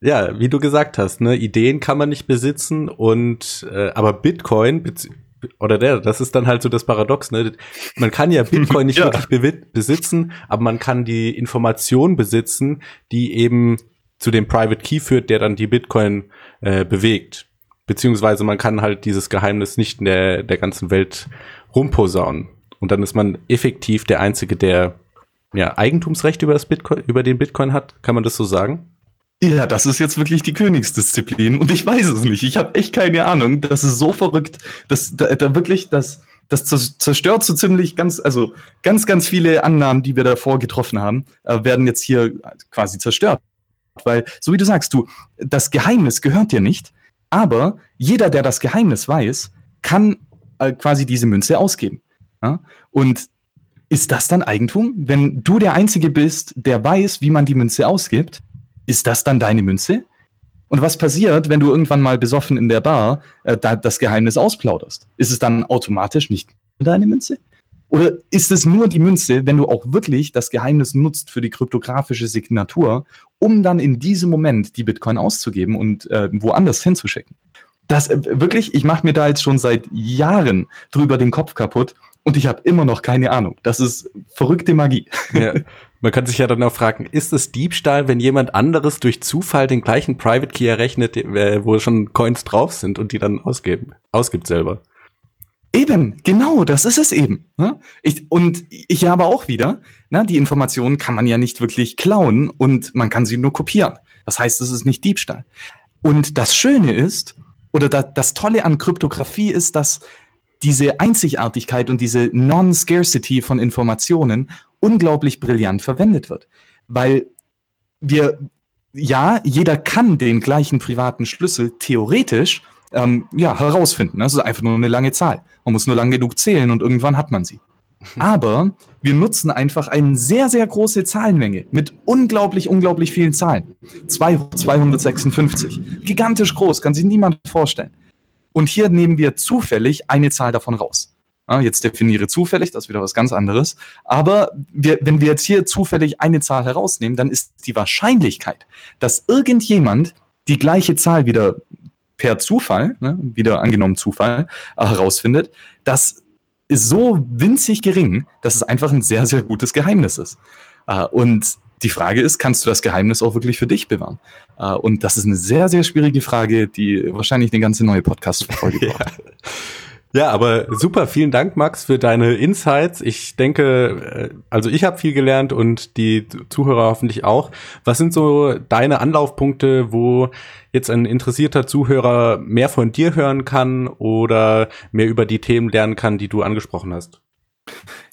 A: ja, wie du gesagt hast, ne, Ideen kann man nicht besitzen und äh, aber Bitcoin oder der, das ist dann halt so das Paradox, ne? Man kann ja Bitcoin nicht ja. wirklich besitzen, aber man kann die Information besitzen, die eben zu dem Private Key führt, der dann die Bitcoin äh, bewegt. Beziehungsweise man kann halt dieses Geheimnis nicht in der, der ganzen Welt rumposaunen. Und dann ist man effektiv der Einzige, der ja, Eigentumsrecht über das Bitcoin, über den Bitcoin hat. Kann man das so sagen?
C: Ja, das ist jetzt wirklich die Königsdisziplin und ich weiß es nicht. Ich habe echt keine Ahnung. Das ist so verrückt, dass da, da wirklich das das zerstört so ziemlich ganz, also ganz, ganz viele Annahmen, die wir davor getroffen haben, äh, werden jetzt hier quasi zerstört. Weil, so wie du sagst, du, das Geheimnis gehört dir nicht, aber jeder, der das Geheimnis weiß, kann äh, quasi diese Münze ausgeben. Ja? Und ist das dann Eigentum? Wenn du der Einzige bist, der weiß, wie man die Münze ausgibt, ist das dann deine Münze? Und was passiert, wenn du irgendwann mal besoffen in der Bar äh, da, das Geheimnis ausplauderst? Ist es dann automatisch nicht deine Münze? Oder ist es nur die Münze, wenn du auch wirklich das Geheimnis nutzt für die kryptografische Signatur, um dann in diesem Moment die Bitcoin auszugeben und äh, woanders hinzuschicken? Das äh, wirklich, ich mache mir da jetzt schon seit Jahren drüber den Kopf kaputt und ich habe immer noch keine Ahnung. Das ist verrückte Magie.
A: Ja. Man kann sich ja dann auch fragen, ist es Diebstahl, wenn jemand anderes durch Zufall den gleichen Private Key errechnet, äh, wo schon Coins drauf sind und die dann ausgeben, ausgibt selber?
C: Eben, genau, das ist es eben. Ne? Ich, und ich habe auch wieder, ne, die Informationen kann man ja nicht wirklich klauen und man kann sie nur kopieren. Das heißt, es ist nicht Diebstahl. Und das Schöne ist, oder da, das Tolle an Kryptographie ist, dass diese Einzigartigkeit und diese Non-Scarcity von Informationen unglaublich brillant verwendet wird. Weil wir, ja, jeder kann den gleichen privaten Schlüssel theoretisch ähm, ja, herausfinden. Das ist einfach nur eine lange Zahl. Man muss nur lang genug zählen und irgendwann hat man sie. Aber wir nutzen einfach eine sehr, sehr große Zahlenmenge mit unglaublich, unglaublich vielen Zahlen. 256. Gigantisch groß, kann sich niemand vorstellen. Und hier nehmen wir zufällig eine Zahl davon raus. Ja, jetzt definiere zufällig, das ist wieder was ganz anderes. Aber wir, wenn wir jetzt hier zufällig eine Zahl herausnehmen, dann ist die Wahrscheinlichkeit, dass irgendjemand die gleiche Zahl wieder per Zufall, ne, wieder angenommen Zufall, äh, herausfindet, das ist so winzig gering, dass es einfach ein sehr, sehr gutes Geheimnis ist. Äh, und die Frage ist, kannst du das Geheimnis auch wirklich für dich bewahren? Uh, und das ist eine sehr, sehr schwierige Frage, die wahrscheinlich eine ganze neue Podcast-Folge
A: braucht. ja. Ja, aber super, vielen Dank, Max, für deine Insights. Ich denke, äh, also ich habe viel gelernt und die Zuhörer hoffentlich auch. Was sind so deine Anlaufpunkte, wo jetzt ein interessierter Zuhörer mehr von dir hören kann oder mehr über die Themen lernen kann, die du angesprochen hast?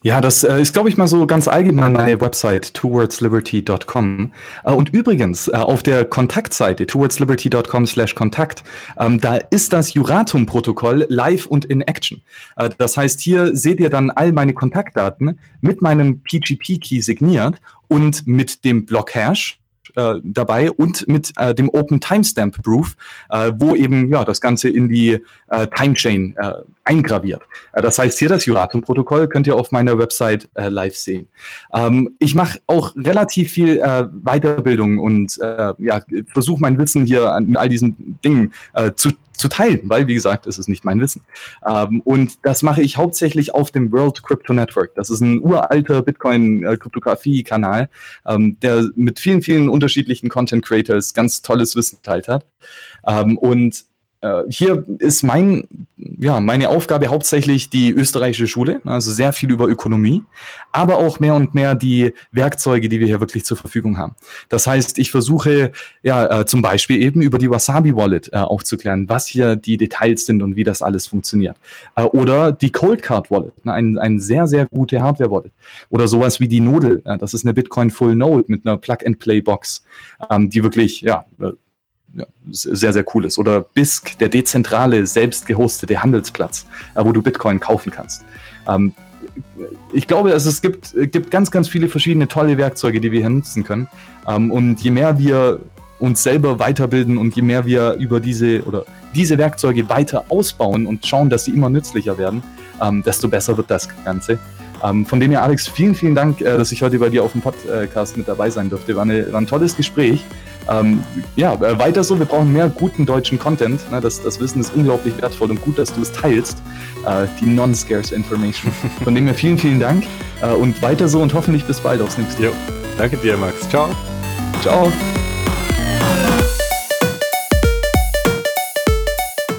C: Ja, das äh, ist, glaube ich, mal so ganz allgemein meine Website, towardsliberty.com. Äh, und übrigens, äh, auf der Kontaktseite, towardsliberty.com slash Kontakt, ähm, da ist das Juratum-Protokoll live und in Action. Äh, das heißt, hier seht ihr dann all meine Kontaktdaten mit meinem PGP-Key signiert und mit dem Block-Hash äh, dabei und mit äh, dem Open Timestamp Proof, äh, wo eben ja das Ganze in die äh, Timechain äh, eingraviert. Äh, das heißt, hier das Juratum-Protokoll könnt ihr auf meiner Website äh, live sehen. Ähm, ich mache auch relativ viel äh, Weiterbildung und äh, ja, versuche mein Wissen hier an all diesen Dingen äh, zu zu teilen, weil, wie gesagt, es ist nicht mein Wissen. Ähm, und das mache ich hauptsächlich auf dem World Crypto Network. Das ist ein uralter Bitcoin-Kryptographie-Kanal, ähm, der mit vielen, vielen unterschiedlichen Content Creators ganz tolles Wissen geteilt hat. Ähm, und hier ist mein, ja, meine Aufgabe hauptsächlich die österreichische Schule, also sehr viel über Ökonomie, aber auch mehr und mehr die Werkzeuge, die wir hier wirklich zur Verfügung haben. Das heißt, ich versuche ja äh, zum Beispiel eben über die Wasabi Wallet äh, aufzuklären, was hier die Details sind und wie das alles funktioniert. Äh, oder die Cold Card Wallet, ne, ein, ein sehr, sehr gute Hardware Wallet. Oder sowas wie die Nodel, äh, das ist eine Bitcoin Full Node mit einer Plug-and-Play-Box, ähm, die wirklich ja, äh, ja, sehr, sehr cool ist. Oder BISC, der dezentrale, selbst gehostete Handelsplatz, äh, wo du Bitcoin kaufen kannst. Ähm, ich glaube, also es gibt, gibt ganz, ganz viele verschiedene tolle Werkzeuge, die wir hier nutzen können. Ähm, und je mehr wir uns selber weiterbilden und je mehr wir über diese oder diese Werkzeuge weiter ausbauen und schauen, dass sie immer nützlicher werden, ähm, desto besser wird das Ganze. Ähm, von dem her, Alex, vielen, vielen Dank, äh, dass ich heute bei dir auf dem Podcast mit dabei sein durfte. War, eine, war ein tolles Gespräch. Ähm, ja, äh, weiter so, wir brauchen mehr guten deutschen Content. Ne? Das, das Wissen ist unglaublich wertvoll und gut, dass du es teilst. Äh, die non-scarce Information. Von dem her vielen, vielen Dank äh, und weiter so und hoffentlich bis bald aufs nächste
A: Mal. Danke dir, Max. Ciao.
C: Ciao.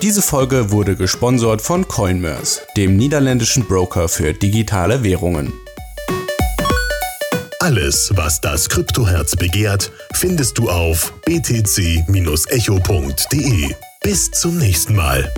A: Diese Folge wurde gesponsert von Coinmerse, dem niederländischen Broker für digitale Währungen.
B: Alles, was das Kryptoherz begehrt, findest du auf btc-echo.de. Bis zum nächsten Mal.